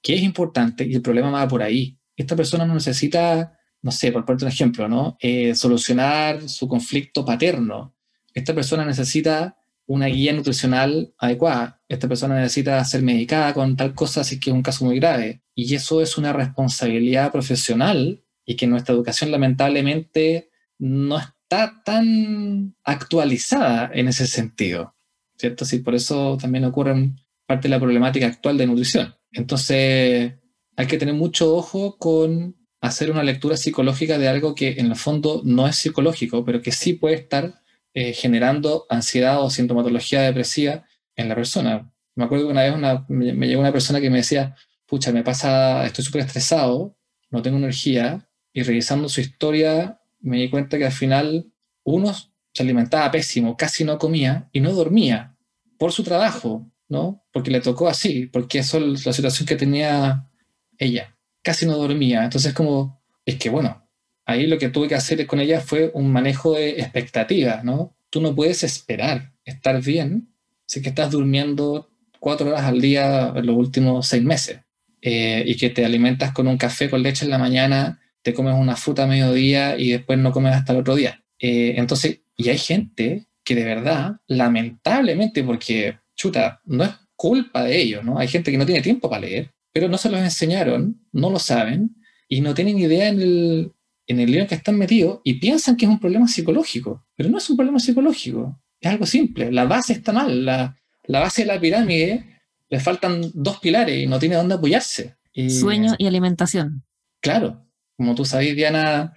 S1: que es importante y el problema va por ahí. Esta persona no necesita, no sé, por ponerte un ejemplo, ¿no? Eh, solucionar su conflicto paterno. Esta persona necesita una guía nutricional adecuada. Esta persona necesita ser medicada con tal cosa si es que es un caso muy grave. Y eso es una responsabilidad profesional y que nuestra educación lamentablemente no está tan actualizada en ese sentido, ¿cierto? Sí, por eso también ocurre parte de la problemática actual de nutrición. Entonces, hay que tener mucho ojo con hacer una lectura psicológica de algo que en el fondo no es psicológico, pero que sí puede estar eh, generando ansiedad o sintomatología depresiva en la persona. Me acuerdo que una vez me, llegó una persona que me decía, pucha, me pasa, estoy súper estresado, no tengo energía, y revisando su historia me di cuenta que al final uno se alimentaba pésimo, casi no comía y no dormía por su trabajo, ¿no? Porque le tocó así, porque eso es la situación que tenía ella. Casi no dormía. Entonces, como, es que bueno, ahí lo que tuve que hacer con ella fue un manejo de expectativas, ¿no? Tú no puedes esperar estar bien si que estás durmiendo cuatro horas al día en los últimos seis meses eh, y que te alimentas con un café con leche en la mañana, te comes una fruta a mediodía y después no comes hasta el otro día. Eh, entonces, y hay gente que de verdad, lamentablemente, porque, chuta, no es culpa de ellos, ¿no? Hay gente que no tiene tiempo para leer, pero no se los enseñaron, no lo saben y no tienen idea en el, en el lío en que están metidos y piensan que es un problema psicológico, pero no es un problema psicológico, es algo simple, la base está mal, la, la base de la pirámide le faltan dos pilares y no tiene dónde apoyarse.
S3: Sueño y alimentación.
S1: Claro, como tú sabes, Diana,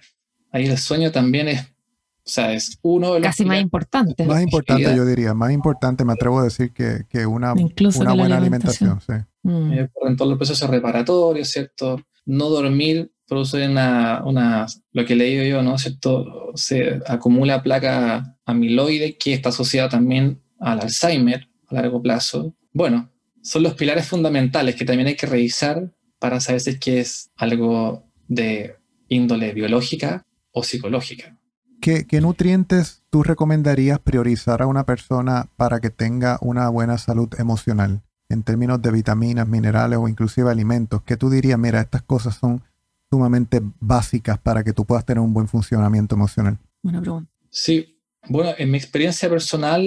S1: ahí el sueño también es, o sea, es uno de
S3: los... Casi más importante.
S2: Más importante, yo diría, más importante, me atrevo a decir que, que una, una buena alimentación. sí.
S1: Mm. Eh, en todos los procesos reparatorios, ¿cierto? No dormir produce una, una, lo que he leído yo, ¿no? Se acumula placa amiloide que está asociada también al Alzheimer a largo plazo. Bueno, son los pilares fundamentales que también hay que revisar para saber si es que es algo de índole biológica o psicológica.
S2: ¿Qué, ¿Qué, nutrientes tú recomendarías priorizar a una persona para que tenga una buena salud emocional? En términos de vitaminas, minerales o inclusive alimentos. ¿Qué tú dirías? Mira, estas cosas son sumamente básicas para que tú puedas tener un buen funcionamiento emocional.
S3: Buena pregunta.
S1: Sí, bueno, en mi experiencia personal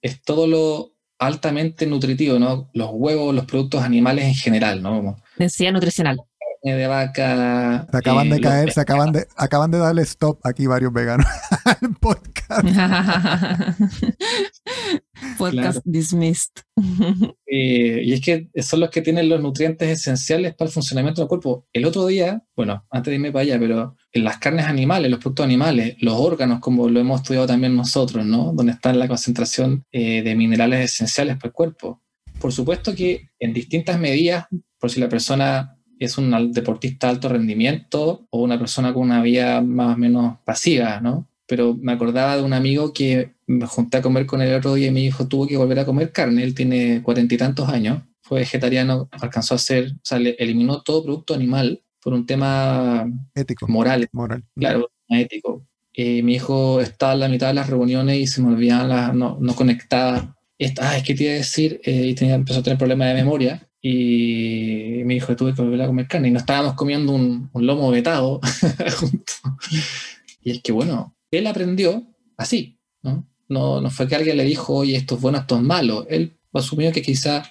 S1: es todo lo altamente nutritivo, ¿no? Los huevos, los productos animales en general, ¿no?
S3: Densidad nutricional.
S1: De vaca.
S2: Se acaban de eh, caer, se acaban de, acaban de darle stop aquí varios veganos al podcast.
S3: podcast dismissed.
S1: Eh, y es que son los que tienen los nutrientes esenciales para el funcionamiento del cuerpo. El otro día, bueno, antes de irme para allá, pero en las carnes animales, los productos animales, los órganos, como lo hemos estudiado también nosotros, ¿no? Donde está la concentración eh, de minerales esenciales para el cuerpo. Por supuesto que en distintas medidas, por si la persona es un deportista de alto rendimiento o una persona con una vida más o menos pasiva, ¿no? Pero me acordaba de un amigo que me junté a comer con él el otro día y mi hijo tuvo que volver a comer carne. Él tiene cuarenta y tantos años, fue vegetariano, alcanzó a ser, o sea, eliminó todo producto animal por un tema
S2: ético,
S1: moral.
S2: moral.
S1: Claro, ético. Y mi hijo estaba en la mitad de las reuniones y se me olvidaba, la, no, no conectaba. Ah, es que te iba a decir, eh, y tenía, empezó a tener problemas de memoria. Y mi hijo tuve que volver a comer carne. Y nos estábamos comiendo un, un lomo vetado Y es que, bueno, él aprendió así, ¿no? No, no fue que alguien le dijo, oye, esto es bueno, esto es malo. Él asumió que quizás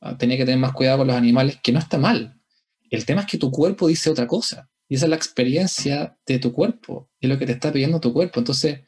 S1: ah, tenía que tener más cuidado con los animales, que no está mal. El tema es que tu cuerpo dice otra cosa. Y esa es la experiencia de tu cuerpo, es lo que te está pidiendo tu cuerpo. Entonces,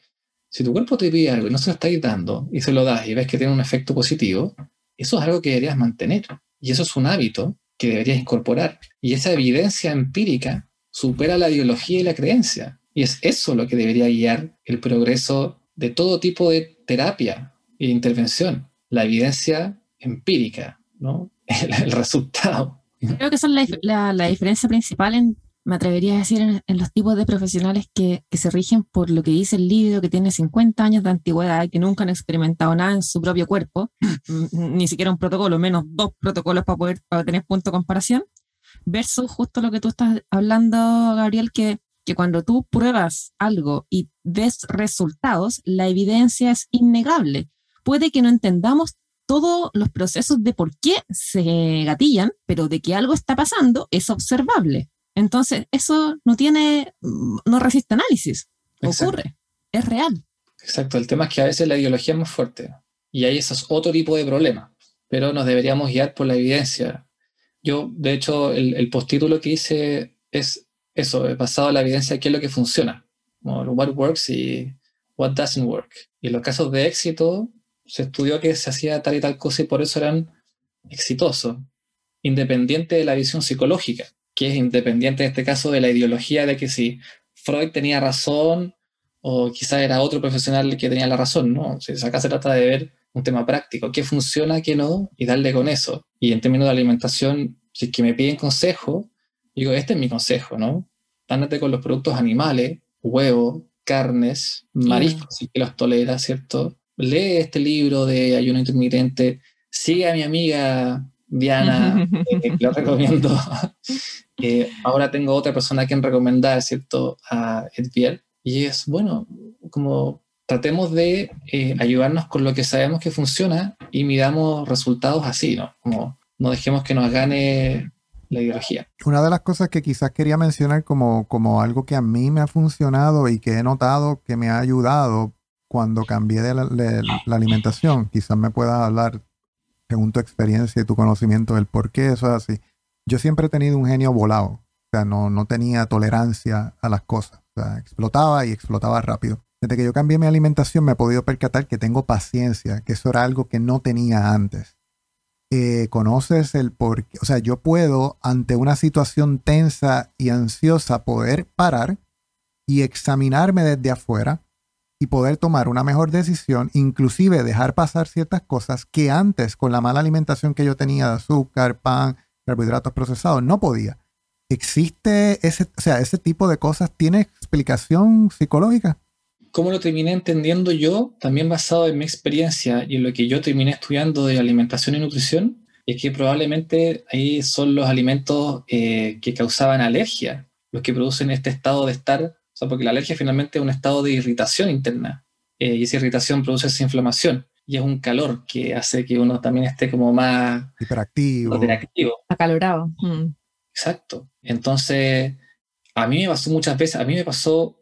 S1: si tu cuerpo te pide algo y no se lo está dando y se lo das y ves que tiene un efecto positivo, eso es algo que deberías mantener. Y eso es un hábito que deberías incorporar. Y esa evidencia empírica supera la ideología y la creencia. Y es eso lo que debería guiar el progreso de todo tipo de terapia e intervención. La evidencia empírica, ¿no? el, resultado.
S3: Creo que esa es la, la, diferencia principal en, me atrevería a decir, en, los tipos de profesionales que, que, se rigen por lo que dice el libro, que tiene 50 años de antigüedad, que nunca han experimentado nada en su propio cuerpo, ni siquiera un protocolo, menos dos protocolos para poder para tener punto de comparación, versus justo lo que tú estás hablando, Gabriel, que, que cuando tú pruebas algo y ves resultados, la evidencia es innegable. Puede que no entendamos todos los procesos de por qué se gatillan, pero de que algo está pasando es observable. Entonces, eso no tiene, no resiste análisis. Ocurre, es real.
S1: Exacto, el tema es que a veces la ideología es más fuerte y ahí ese es otro tipo de problema, pero nos deberíamos guiar por la evidencia. Yo, de hecho, el, el postítulo que hice es eso, basado en la evidencia de qué es lo que funciona, what works y what doesn't work. Y en los casos de éxito, se estudió que se hacía tal y tal cosa y por eso eran exitosos, independiente de la visión psicológica, que es independiente en este caso de la ideología de que si Freud tenía razón o quizá era otro profesional que tenía la razón, ¿no? acá se trata de ver un tema práctico, qué funciona, qué no, y darle con eso. Y en términos de alimentación, si es que me piden consejo, digo, este es mi consejo, ¿no? Ándate con los productos animales, huevos, carnes, mariscos, si que los tolera, ¿cierto? Lee este libro de ayuno intermitente, sigue a mi amiga Diana, eh, lo recomiendo. Eh, ahora tengo otra persona a quien recomendar, ¿cierto? A Edvier. Y es, bueno, como tratemos de eh, ayudarnos con lo que sabemos que funciona y midamos resultados así, ¿no? Como no dejemos que nos gane la ideología.
S2: Una de las cosas que quizás quería mencionar como, como algo que a mí me ha funcionado y que he notado que me ha ayudado cuando cambié de la, alimentación, quizás me puedas hablar según tu experiencia y tu conocimiento del por qué eso es así. Yo siempre he tenido un genio volado, o sea, no, no tenía tolerancia a las cosas, o sea, explotaba y explotaba rápido. Desde que yo cambié mi alimentación me he podido percatar que tengo paciencia, que eso era algo que no tenía antes. Eh, conoces el por qué, o sea, yo puedo ante una situación tensa y ansiosa poder parar y examinarme desde afuera y poder tomar una mejor decisión, inclusive dejar pasar ciertas cosas que antes con la mala alimentación que yo tenía de azúcar, pan, carbohidratos procesados, no podía. ¿Existe ese, o sea, ese tipo de cosas? ¿Tiene explicación psicológica?
S1: cómo lo terminé entendiendo yo, también basado en mi experiencia y en lo que yo terminé estudiando de alimentación y nutrición, es que probablemente ahí son los alimentos eh, que causaban alergia, los que producen este estado de estar, o sea, porque la alergia finalmente es un estado de irritación interna, eh, y esa irritación produce esa inflamación, y es un calor que hace que uno también esté como más
S2: hiperactivo,
S3: acalorado.
S1: Mm. Exacto. Entonces, a mí me pasó muchas veces, a mí me pasó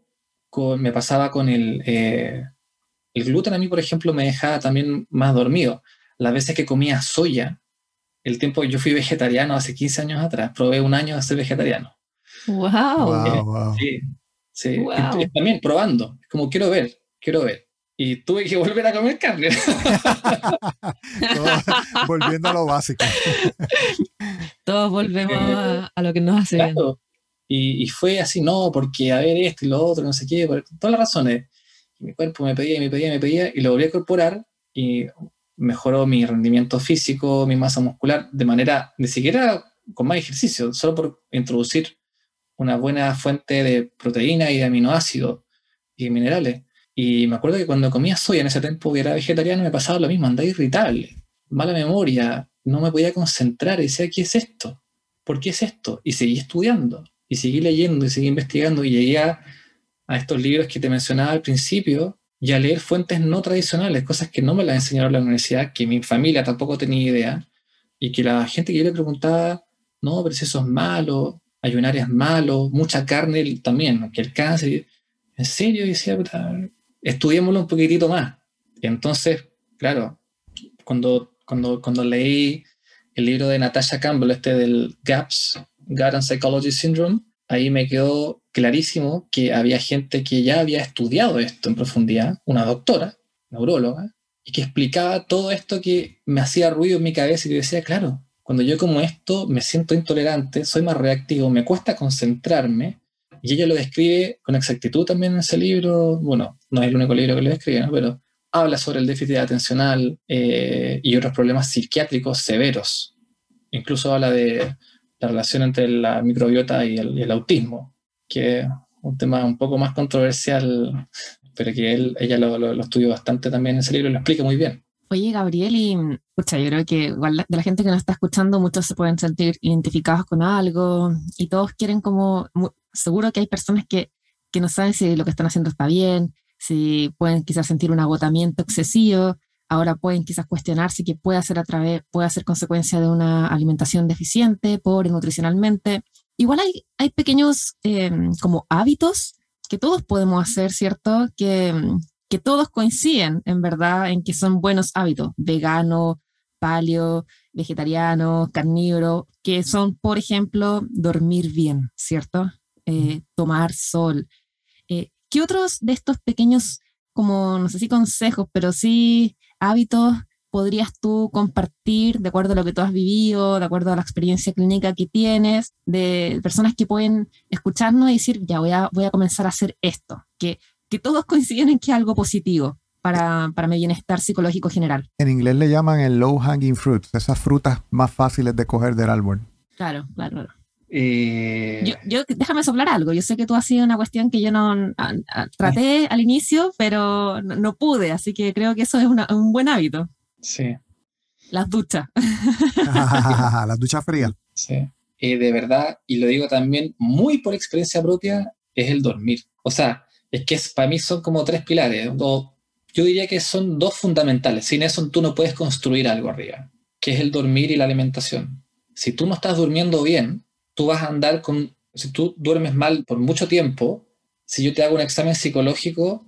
S1: me pasaba con el, eh, el gluten a mí, por ejemplo, me dejaba también más dormido. Las veces que comía soya, el tiempo yo fui vegetariano hace 15 años atrás, probé un año de ser vegetariano.
S3: ¡Wow!
S1: Sí, sí. también probando, como quiero ver, quiero ver. Y tuve que volver a comer carne.
S2: volviendo a lo básico.
S3: Todos volvemos a, lo que nos hace bien.
S1: Y, fue así, no, porque a ver esto y lo otro, no sé qué, por todas las razones. mi cuerpo me pedía y me pedía y me pedía y lo volví a incorporar y mejoró mi rendimiento físico, mi masa muscular, de manera, ni siquiera con más ejercicio, solo por introducir una buena fuente de proteína y de aminoácidos y minerales. Y me acuerdo que cuando comía soya en ese tiempo que era vegetariano me pasaba lo mismo, andaba irritable, mala memoria, no me podía concentrar y decía, ¿qué es esto? ¿Por qué es esto? Y seguí estudiando y seguí leyendo y seguí investigando y llegué a, estos libros que te mencionaba al principio y a leer fuentes no tradicionales, cosas que no me las enseñaron en la universidad, que mi familia tampoco tenía idea y que la gente que yo le preguntaba, no, pero si eso es malo, ayunar es malo, mucha carne también, que el cáncer, en serio, y decía, estudiémoslo un poquitito más. Entonces, claro, cuando, cuando, cuando leí el libro de Natasha Campbell, este del GAPS, Garden Psychology Syndrome, ahí me quedó clarísimo que había gente que ya había estudiado esto en profundidad, una doctora, neuróloga, y que explicaba todo esto que me hacía ruido en mi cabeza y yo decía, claro, cuando yo como esto me siento intolerante, soy más reactivo, me cuesta concentrarme, y ella lo describe con exactitud también en ese libro, bueno, no es el único libro que lo describe, pero habla sobre el déficit atencional eh, y otros problemas psiquiátricos severos. Incluso habla de la relación entre la microbiota y el, autismo, que es un tema un poco más controversial, pero que él, ella lo, lo, estudió bastante también en ese libro y lo explica muy bien.
S3: Oye, Gabriel, y escucha, yo creo que de la gente que nos está escuchando, muchos se pueden sentir identificados con algo y todos quieren como, seguro que hay personas que, que no saben si lo que están haciendo está bien, si pueden quizás sentir un agotamiento excesivo, Ahora pueden quizás cuestionarse que puede ser a través, puede ser consecuencia de una alimentación deficiente, pobre nutricionalmente. Igual hay, hay pequeños em, como hábitos que todos podemos hacer, ¿cierto? Que, que todos coinciden en verdad en que son buenos hábitos, vegano, paleo, vegetariano, carnívoro, que son, por ejemplo, dormir bien, ¿cierto? Eh, tomar sol. Eh, ¿Qué otros de estos pequeños, como no sé si consejos, pero sí hábitos podrías tú compartir de acuerdo a lo que tú has vivido, de acuerdo a la experiencia clínica que tienes, de personas que pueden escucharnos y decir, ya voy a, voy a comenzar a hacer esto, que, que todos coinciden en que es algo positivo para, para mi bienestar psicológico general.
S2: En inglés le llaman el low hanging fruits, esas frutas más fáciles de coger del árbol.
S3: Claro, claro, claro. Eh, yo, déjame soplar algo. Yo sé que tú has sido una cuestión que yo no traté al inicio, pero no, pude, así que creo que eso es un buen hábito.
S1: Sí.
S3: Las duchas.
S2: Las duchas frías.
S1: Sí. Eh, de verdad, y lo digo también muy por experiencia propia, es el dormir. O sea, es que para mí son como tres pilares. yo diría que son dos fundamentales. Sin eso tú no puedes construir algo arriba, que es el dormir y la alimentación. Si tú no estás durmiendo bien, tú vas a andar con... Si tú duermes mal por mucho tiempo, si yo te hago un examen psicológico,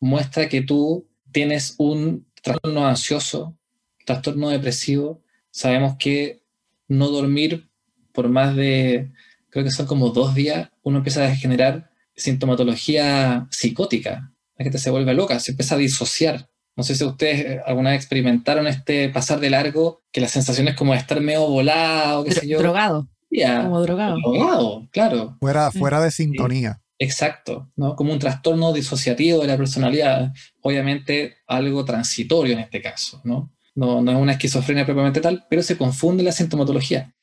S1: muestra que tú tienes un trastorno ansioso, trastorno depresivo, sabemos que no dormir por más de, creo que son como dos días, uno empieza a generar sintomatología psicótica. La gente se vuelve loca, se empieza a disociar. No sé si ustedes alguna vez experimentaron este pasar de largo, que la sensación es como de estar medio volado, qué sé yo.
S3: Drogado. Como drogado.
S1: Drogado, claro.
S2: Fuera, fuera de sintonía.
S1: Exacto, ¿no? Como un trastorno disociativo de la personalidad, obviamente algo transitorio en este caso, ¿no? No, no es una esquizofrenia propiamente tal, pero se confunde la sintomatología.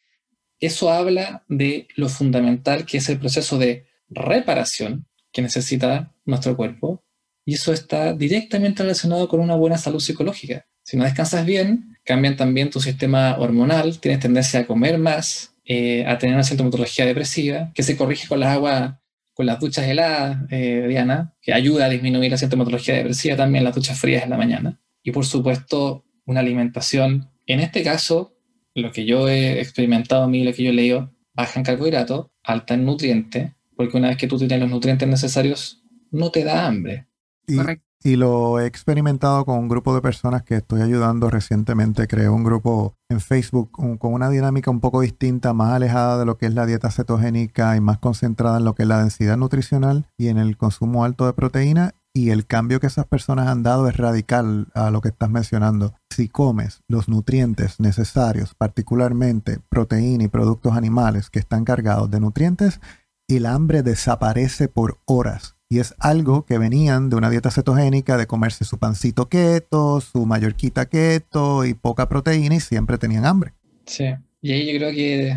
S1: Eso habla de lo fundamental que es el proceso de reparación que necesita nuestro cuerpo, y eso está directamente relacionado con una buena salud psicológica. Si no descansas bien, cambian también tu sistema hormonal, tienes tendencia a comer más, eh, a tener una sintomatología depresiva, que se corrige con las aguas con las duchas heladas, eh, Diana, que ayuda a disminuir la sintomatología depresiva también las duchas frías en la mañana. Y por supuesto, una alimentación, en este caso, lo que yo he experimentado a mí, lo que yo he leído, baja en carbohidratos, alta en nutrientes, porque una vez que tú tienes los nutrientes necesarios, no te da hambre.
S2: Correcto. Y lo he experimentado con un grupo de personas que estoy ayudando recientemente. Creé un grupo en Facebook con una dinámica un poco distinta, más alejada de lo que es la dieta cetogénica y más concentrada en lo que es la densidad nutricional y en el consumo alto de proteína. Y el cambio que esas personas han dado es radical a lo que estás mencionando. Si comes los nutrientes necesarios, particularmente proteína y productos animales que están cargados de nutrientes, el hambre desaparece por horas y es algo que venían de una dieta cetogénica, de comerse su pancito keto, su mallorquita keto y poca proteína y siempre tenían hambre.
S1: Sí, y ahí yo creo que,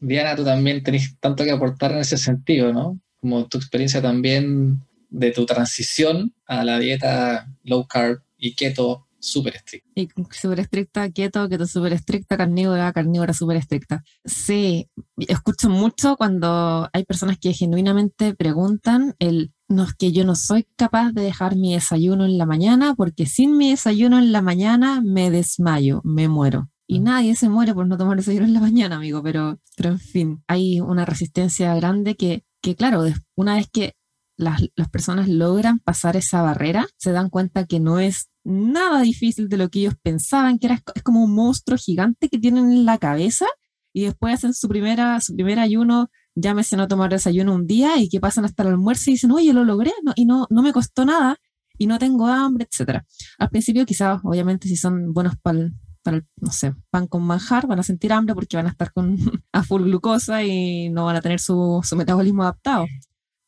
S1: Diana, tú también tenés tanto que aportar en ese sentido, ¿no? Como tu experiencia también de tu transición a la dieta low carb y keto súper estricta.
S3: Y súper estricta, keto, keto súper estricta, carnívora, carnívora súper estricta. Sí, escucho mucho cuando hay personas que genuinamente preguntan el no es que yo no soy capaz de dejar mi desayuno en la mañana porque sin mi desayuno en la mañana me desmayo, me muero. Y nadie se muere por no tomar desayuno en la mañana, amigo, pero, pero en fin, hay una resistencia grande que, que claro, una vez que las, las, personas logran pasar esa barrera, se dan cuenta que no es nada difícil de lo que ellos pensaban, que era, es como un monstruo gigante que tienen en la cabeza y después hacen su, primera, su primer ayuno llámese no tomar desayuno un día y que pasan hasta el almuerzo y dicen, oye, lo logré y no, no me costó nada y no tengo hambre, etc. Al principio quizás, obviamente, si son buenos para para no sé, pan con manjar, van a sentir hambre porque van a estar con, a full glucosa y no van a tener su, su metabolismo adaptado.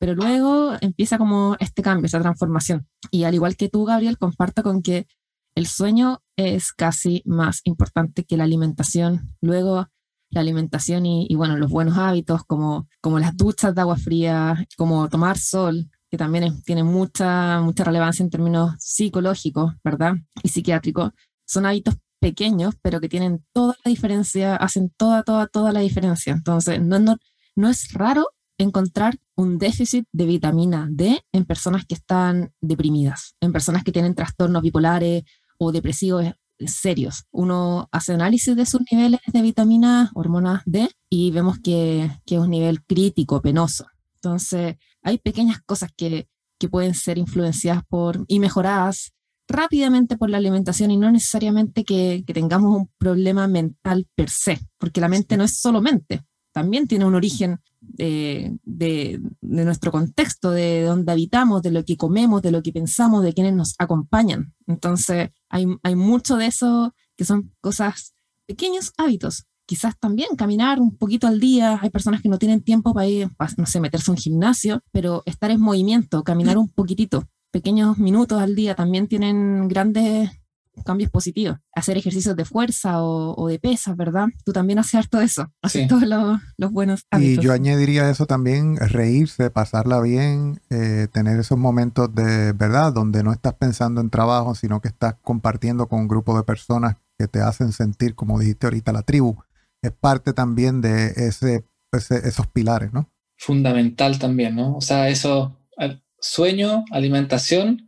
S3: Pero luego empieza como este cambio, esa transformación. Y al igual que tú, Gabriel, comparto con que el sueño es casi más importante que la alimentación. Luego la alimentación y, bueno, los buenos hábitos como, como las duchas de agua fría, como tomar sol, que también tiene mucha, mucha relevancia en términos psicológicos, ¿verdad? Y psiquiátricos. Son hábitos pequeños, pero que tienen toda la diferencia, hacen toda, toda, toda la diferencia. Entonces, no, no, no es raro encontrar un déficit de vitamina D en personas que están deprimidas, en personas que tienen trastornos bipolares o depresivos serios. Uno hace análisis de sus niveles de vitamina, hormona D, y vemos que, que es un nivel crítico, penoso. Entonces, hay pequeñas cosas que, que pueden ser influenciadas por y mejoradas rápidamente por la alimentación y no necesariamente que, que, tengamos un problema mental per se, porque la mente no es solo mente, también tiene un origen de, nuestro contexto, de donde habitamos, de lo que comemos, de lo que pensamos, de quienes nos acompañan. Entonces, hay, hay mucho de eso que son cosas, pequeños hábitos. Quizás también caminar un poquito al día. Hay personas que no tienen tiempo para ir, no sé, meterse a un gimnasio, pero estar en movimiento, caminar un poquitito, pequeños minutos al día también tienen grandes cambios positivos. Hacer ejercicios de fuerza o, de pesas, ¿verdad? Tú también haces harto eso, haces todos los, buenos hábitos.
S2: Y yo añadiría eso también, reírse, pasarla bien, eh, tener esos momentos de, ¿verdad? Donde no estás pensando en trabajo, sino que estás compartiendo con un grupo de personas que te hacen sentir, como dijiste ahorita, la tribu. Es parte también de ese, esos pilares, ¿no?
S1: Fundamental también, ¿no? O sea, eso, sueño, alimentación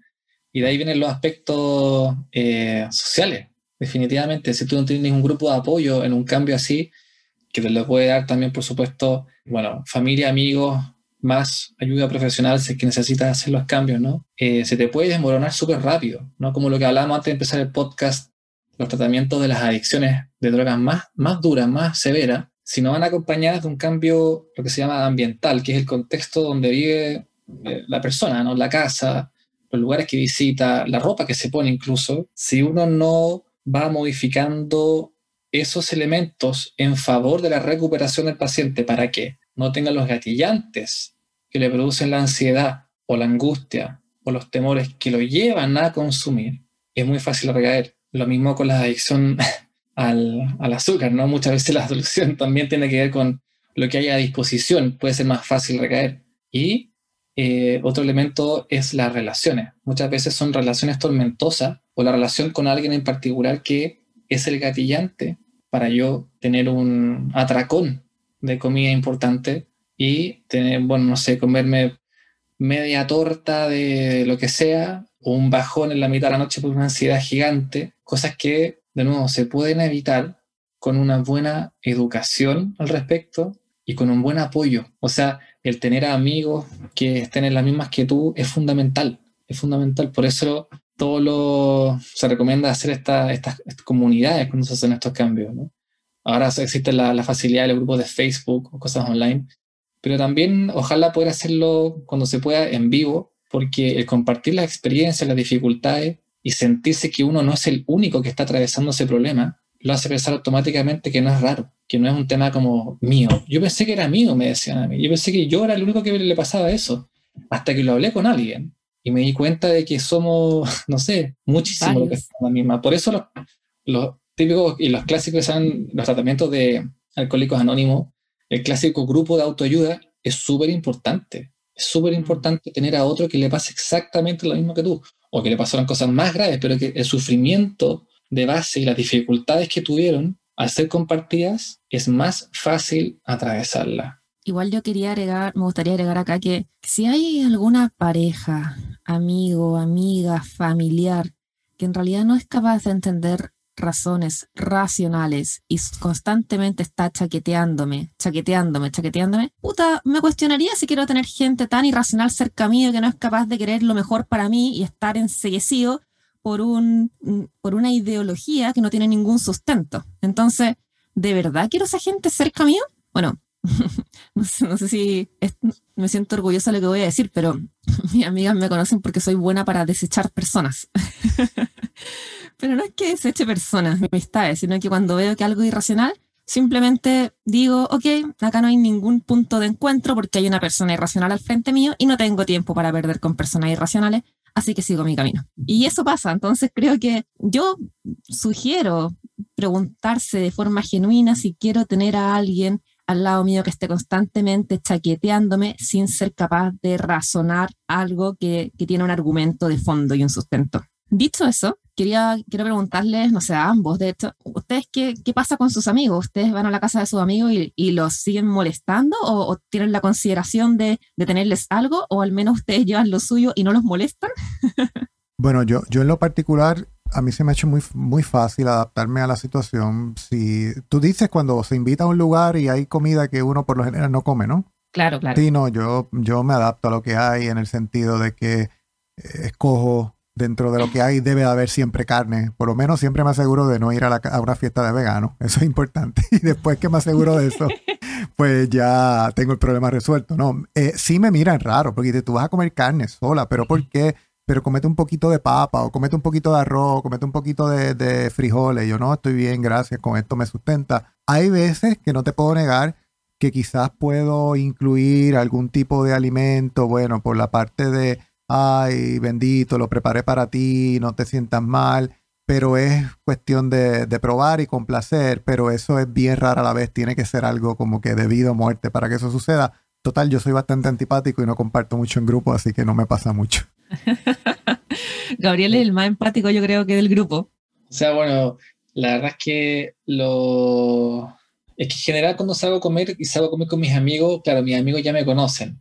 S1: y de ahí vienen los aspectos eh, sociales, definitivamente. Si tú no tienes un grupo de apoyo en un cambio así, que te lo puede dar también, por supuesto, bueno, familia, amigos, más ayuda profesional si es que necesitas hacer los cambios, ¿no? Eh, se te puede desmoronar súper rápido, ¿no? Como lo que hablábamos antes de empezar el podcast, los tratamientos de las adicciones de drogas más, más duras, más severas, si no van acompañadas de un cambio, lo que se llama ambiental, que es el contexto donde vive eh, la persona, ¿no? La casa, los lugares que visita, la ropa que se pone incluso, si uno no va modificando esos elementos en favor de la recuperación del paciente para que no tenga los gatillantes que le producen la ansiedad o la angustia o los temores que lo llevan a consumir, es muy fácil recaer. Lo mismo con la adicción al, azúcar, ¿no? Muchas veces la solución también tiene que ver con lo que hay a disposición, puede ser más fácil recaer. Y eh, otro elemento es las relaciones. Muchas veces son relaciones tormentosas o la relación con alguien en particular que es el gatillante para yo tener un atracón de comida importante y tener, bueno, no sé, comerme media torta de lo que sea o un bajón en la mitad de la noche por una ansiedad gigante, cosas que, de nuevo, se pueden evitar con una buena educación al respecto y con un buen apoyo. O sea, el tener amigos que estén en las mismas que tú es fundamental, es fundamental. Por eso todo lo, se recomienda hacer estas comunidades cuando se hacen estos cambios. Ahora existe la, la, facilidad de los grupos de Facebook o cosas online, pero también ojalá poder hacerlo cuando se pueda en vivo, porque el compartir las experiencias, las dificultades y sentirse que uno no es el único que está atravesando ese problema, lo hace pensar automáticamente que no es raro que no es un tema como mío. Yo pensé que era mío, me decían a mí. Yo pensé que yo era el único que le pasaba eso, hasta que lo hablé con alguien y me di cuenta de que somos, no sé, muchísimo lo que la misma. Por eso los, los, típicos y los clásicos son los tratamientos de alcohólicos anónimos, el clásico grupo de autoayuda es súper importante. Es súper importante tener a otro que le pase exactamente lo mismo que tú, o que le pasaron cosas más graves, pero que el sufrimiento de base y las dificultades que tuvieron al ser compartidas es más fácil atravesarla.
S3: Igual yo quería agregar, me gustaría agregar acá que si hay alguna pareja, amigo, amiga, familiar, que en realidad no es capaz de entender razones racionales y constantemente está chaqueteándome, chaqueteándome, chaqueteándome, puta, me cuestionaría si quiero tener gente tan irracional cerca mío que no es capaz de querer lo mejor para mí y estar enseguecido por, un, por una ideología que no tiene ningún sustento. Entonces, ¿de verdad quiero esa gente cerca mío? Bueno, no, sé, si me siento orgullosa de lo que voy a decir, pero mis amigas me conocen porque soy buena para desechar personas. pero no es que deseche personas, mis amistades, sino que cuando veo que algo es irracional, simplemente digo, ok, acá no hay ningún punto de encuentro porque hay una persona irracional al frente mío y no tengo tiempo para perder con personas irracionales, así que sigo mi camino. Y eso pasa, entonces creo que yo sugiero preguntarse de forma genuina si quiero tener a alguien al lado mío que esté constantemente chaqueteándome sin ser capaz de razonar algo que, que tiene un argumento de fondo y un sustento. Dicho eso, quería, quiero preguntarles, no sé, a ambos, de hecho, ¿ustedes qué, qué pasa con sus amigos? ¿Ustedes van a la casa de sus amigos y, y los siguen molestando o, tienen la consideración de, de, tenerles algo o al menos ustedes llevan lo suyo y no los molestan?
S2: bueno, yo, yo en lo particular, a mí se me ha hecho muy, muy fácil adaptarme a la situación. Si tú dices cuando se invita a un lugar y hay comida que uno por lo general no come, ¿no?
S3: Claro, claro.
S2: Sí, no, yo, yo me adapto a lo que hay en el sentido de que eh, escojo dentro de lo que hay debe haber siempre carne. Por lo menos siempre me aseguro de no ir a, una fiesta de vegano. Eso es importante. Y después que me aseguro de eso, pues ya tengo el problema resuelto. No, eh, sí me miran raro, porque tú vas a comer carne sola, pero ¿por qué? Pero comete un poquito de papa, o comete un poquito de arroz, comete un poquito de, de frijoles. Yo no, estoy bien, gracias, con esto me sustenta. Hay veces que no te puedo negar que quizás puedo incluir algún tipo de alimento, bueno, por la parte de, ay, bendito, lo preparé para ti, no te sientas mal pero es cuestión de, probar y complacer, pero eso es bien raro a la vez, tiene que ser algo como que debido a muerte para que eso suceda. Total, yo soy bastante antipático y no comparto mucho en grupo, así que no me pasa mucho.
S3: Gabriel es el más empático, yo creo que del grupo.
S1: O sea, bueno, la verdad es que lo... Es que en general cuando salgo a comer y salgo a comer con mis amigos, claro, mis amigos ya me conocen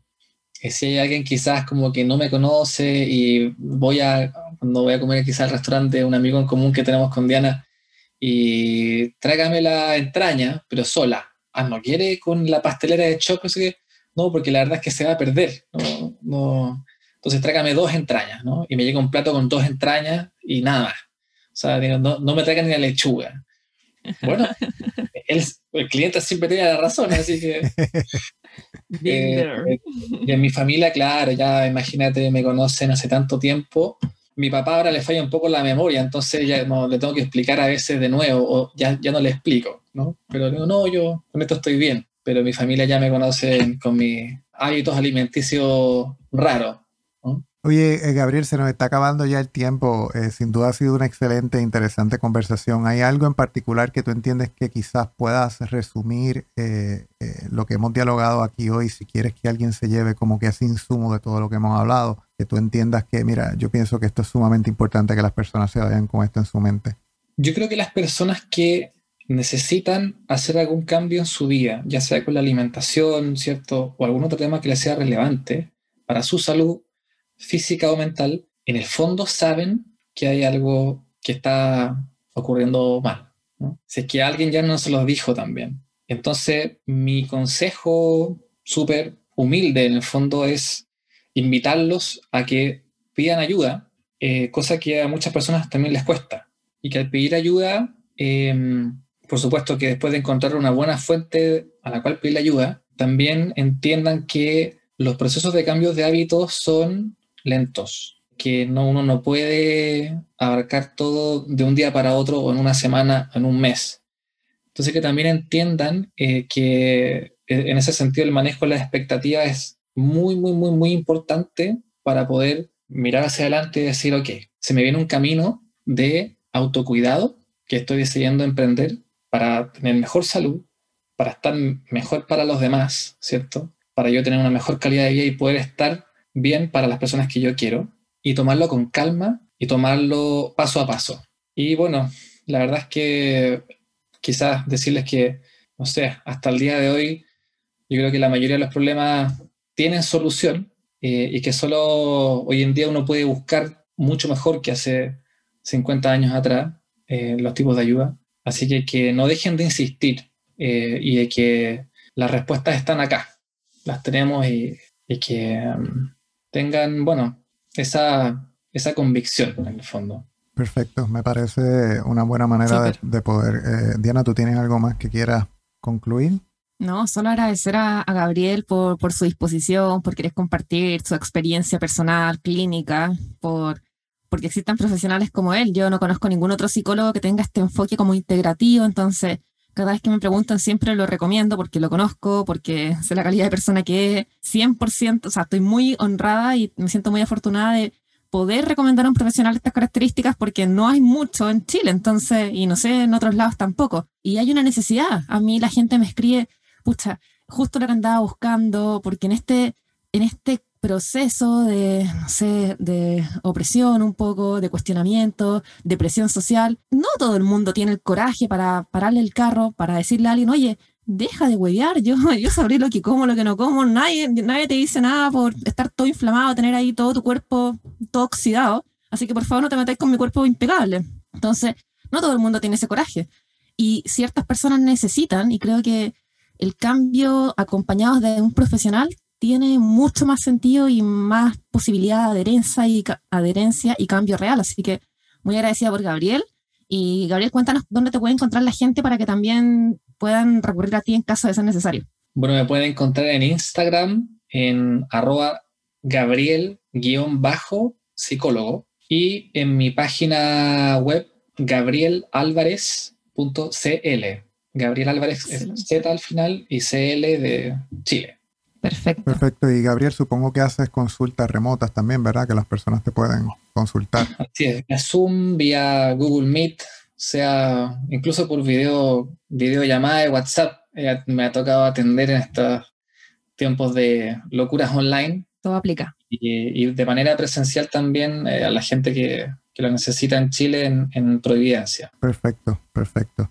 S1: si hay alguien quizás como que no me conoce y voy a, cuando voy a comer quizás al restaurante, un amigo en común que tenemos con Diana, y tráigame la entraña, pero sola. Ah, ¿no quiere con la pastelera de chocolate? No, porque la verdad es que se va a perder. No, no. Entonces tráigame dos entrañas, ¿no? Y me llega un plato con dos entrañas y nada más. O sea, no, no me traigan ni la lechuga. Bueno, el, el cliente siempre tiene la razón, así que Eh, eh, y en mi familia, claro, ya imagínate, me conocen hace tanto tiempo. Mi papá ahora le falla un poco la memoria, entonces ya no, le tengo que explicar a veces de nuevo, o ya, ya no le explico, ¿no? Pero digo, no, yo con esto estoy bien. Pero mi familia ya me conoce con mis hábitos alimenticios raros.
S2: Oye, eh, Gabriel, se nos está acabando ya el tiempo. Eh, sin duda ha sido una excelente e interesante conversación. ¿Hay algo en particular que tú entiendes que quizás puedas resumir eh, lo que hemos dialogado aquí hoy? Si quieres que alguien se lleve como que ese insumo de todo lo que hemos hablado, que tú entiendas que, mira, yo pienso que esto es sumamente importante que las personas se vayan con esto en su mente.
S1: Yo creo que las personas que necesitan hacer algún cambio en su vida, ya sea con la alimentación, ¿cierto? O algún otro tema que les sea relevante para su salud física o mental, en el fondo saben que hay algo que está ocurriendo mal. Si es que alguien ya no se los dijo también. Entonces, mi consejo súper humilde en el fondo es invitarlos a que pidan ayuda, eh, cosa que a muchas personas también les cuesta. Y que al pedir ayuda, em, por supuesto que después de encontrar una buena fuente a la cual pedir ayuda, también entiendan que los procesos de cambios de hábitos son lentos, que no, uno no puede abarcar todo de un día para otro o en una semana, en un mes. Entonces que también entiendan eh, que eh, en ese sentido el manejo de las expectativas es muy, muy, muy, muy importante para poder mirar hacia adelante y decir, ok, se me viene un camino de autocuidado que estoy decidiendo emprender para tener mejor salud, para estar mejor para los demás, ¿cierto? Para yo tener una mejor calidad de vida y poder estar bien para las personas que yo quiero y tomarlo con calma y tomarlo paso a paso. Y bueno, la verdad es que quizás decirles que, no sé, hasta el día de hoy, yo creo que la mayoría de los problemas tienen solución eh, y que solo hoy en día uno puede buscar mucho mejor que hace 50 años atrás eh, los tipos de ayuda. Así que que no dejen de insistir eh, y de que las respuestas están acá, las tenemos y, que... Um, tengan, bueno, esa, esa convicción en el fondo.
S2: Perfecto, me parece una buena manera de, poder. Eh, Diana, ¿tú tienes algo más que quieras concluir?
S3: No, solo agradecer a, Gabriel por, por, su disposición, por querer compartir su experiencia personal, clínica, por porque existan profesionales como él. Yo no conozco ningún otro psicólogo que tenga este enfoque como integrativo, entonces cada vez que me preguntan siempre lo recomiendo porque lo conozco, porque sé la calidad de persona que es, 100%, o sea, estoy muy honrada y me siento muy afortunada de poder recomendar a un profesional estas características porque no hay mucho en Chile, entonces, y no sé, en otros lados tampoco. Y hay una necesidad. A mí la gente me escribe, pucha, justo lo que andaba buscando, porque en este, en este proceso de, de opresión un poco, de cuestionamiento, de presión social. No todo el mundo tiene el coraje para pararle el carro, para decirle a alguien, oye, deja de huevear, yo, yo sabré lo que como, lo que no como, nadie, nadie te dice nada por estar todo inflamado, tener ahí todo tu cuerpo todo oxidado, así que por favor no te metáis con mi cuerpo impecable. Entonces, no todo el mundo tiene ese coraje. Y ciertas personas necesitan, y creo que el cambio acompañado de un profesional tiene mucho más sentido y más posibilidad de adherencia y, adherencia y cambio real. Así que muy agradecida por Gabriel. Y Gabriel, cuéntanos dónde te puede encontrar la gente para que también puedan recurrir a ti en caso de ser necesario.
S1: Bueno, me pueden encontrar en Instagram en arroba gabriel-psicólogo y en mi página web gabrielalvarez.cl. Gabriel Álvarez Z al final y CL de Chile.
S4: Perfecto.
S2: Perfecto. Y Gabriel, supongo que haces consultas remotas también, ¿verdad? Que las personas te pueden consultar.
S1: Así es, vía Zoom, vía Google Meet, sea incluso por video, videollamada de WhatsApp. Eh, me ha tocado atender en estos tiempos de locuras online.
S4: Todo aplica.
S1: Y, de manera presencial también eh, a la gente que, que, lo necesita en Chile en, en Providencia.
S2: Perfecto, perfecto.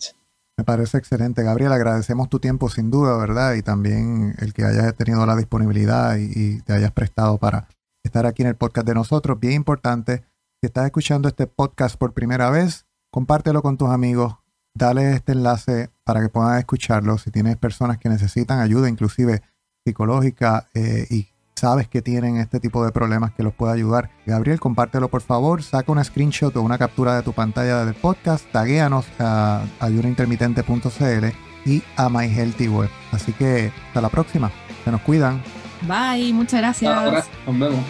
S2: Me parece excelente. Gabriel, agradecemos tu tiempo sin duda, ¿verdad? Y también el que hayas tenido la disponibilidad y, te hayas prestado para estar aquí en el podcast de nosotros. Bien importante, si estás escuchando este podcast por primera vez, compártelo con tus amigos, dale este enlace para que puedan escucharlo. Si tienes personas que necesitan ayuda, inclusive psicológica, eh, y sabes que tienen este tipo de problemas que los puede ayudar. Gabriel, compártelo por favor, saca una screenshot o una captura de tu pantalla del podcast, taguéanos a ayunaintermitente.cl y a My Healthy Web. Así que hasta la próxima. Se nos cuidan.
S4: Bye, muchas gracias.
S1: Nos vemos.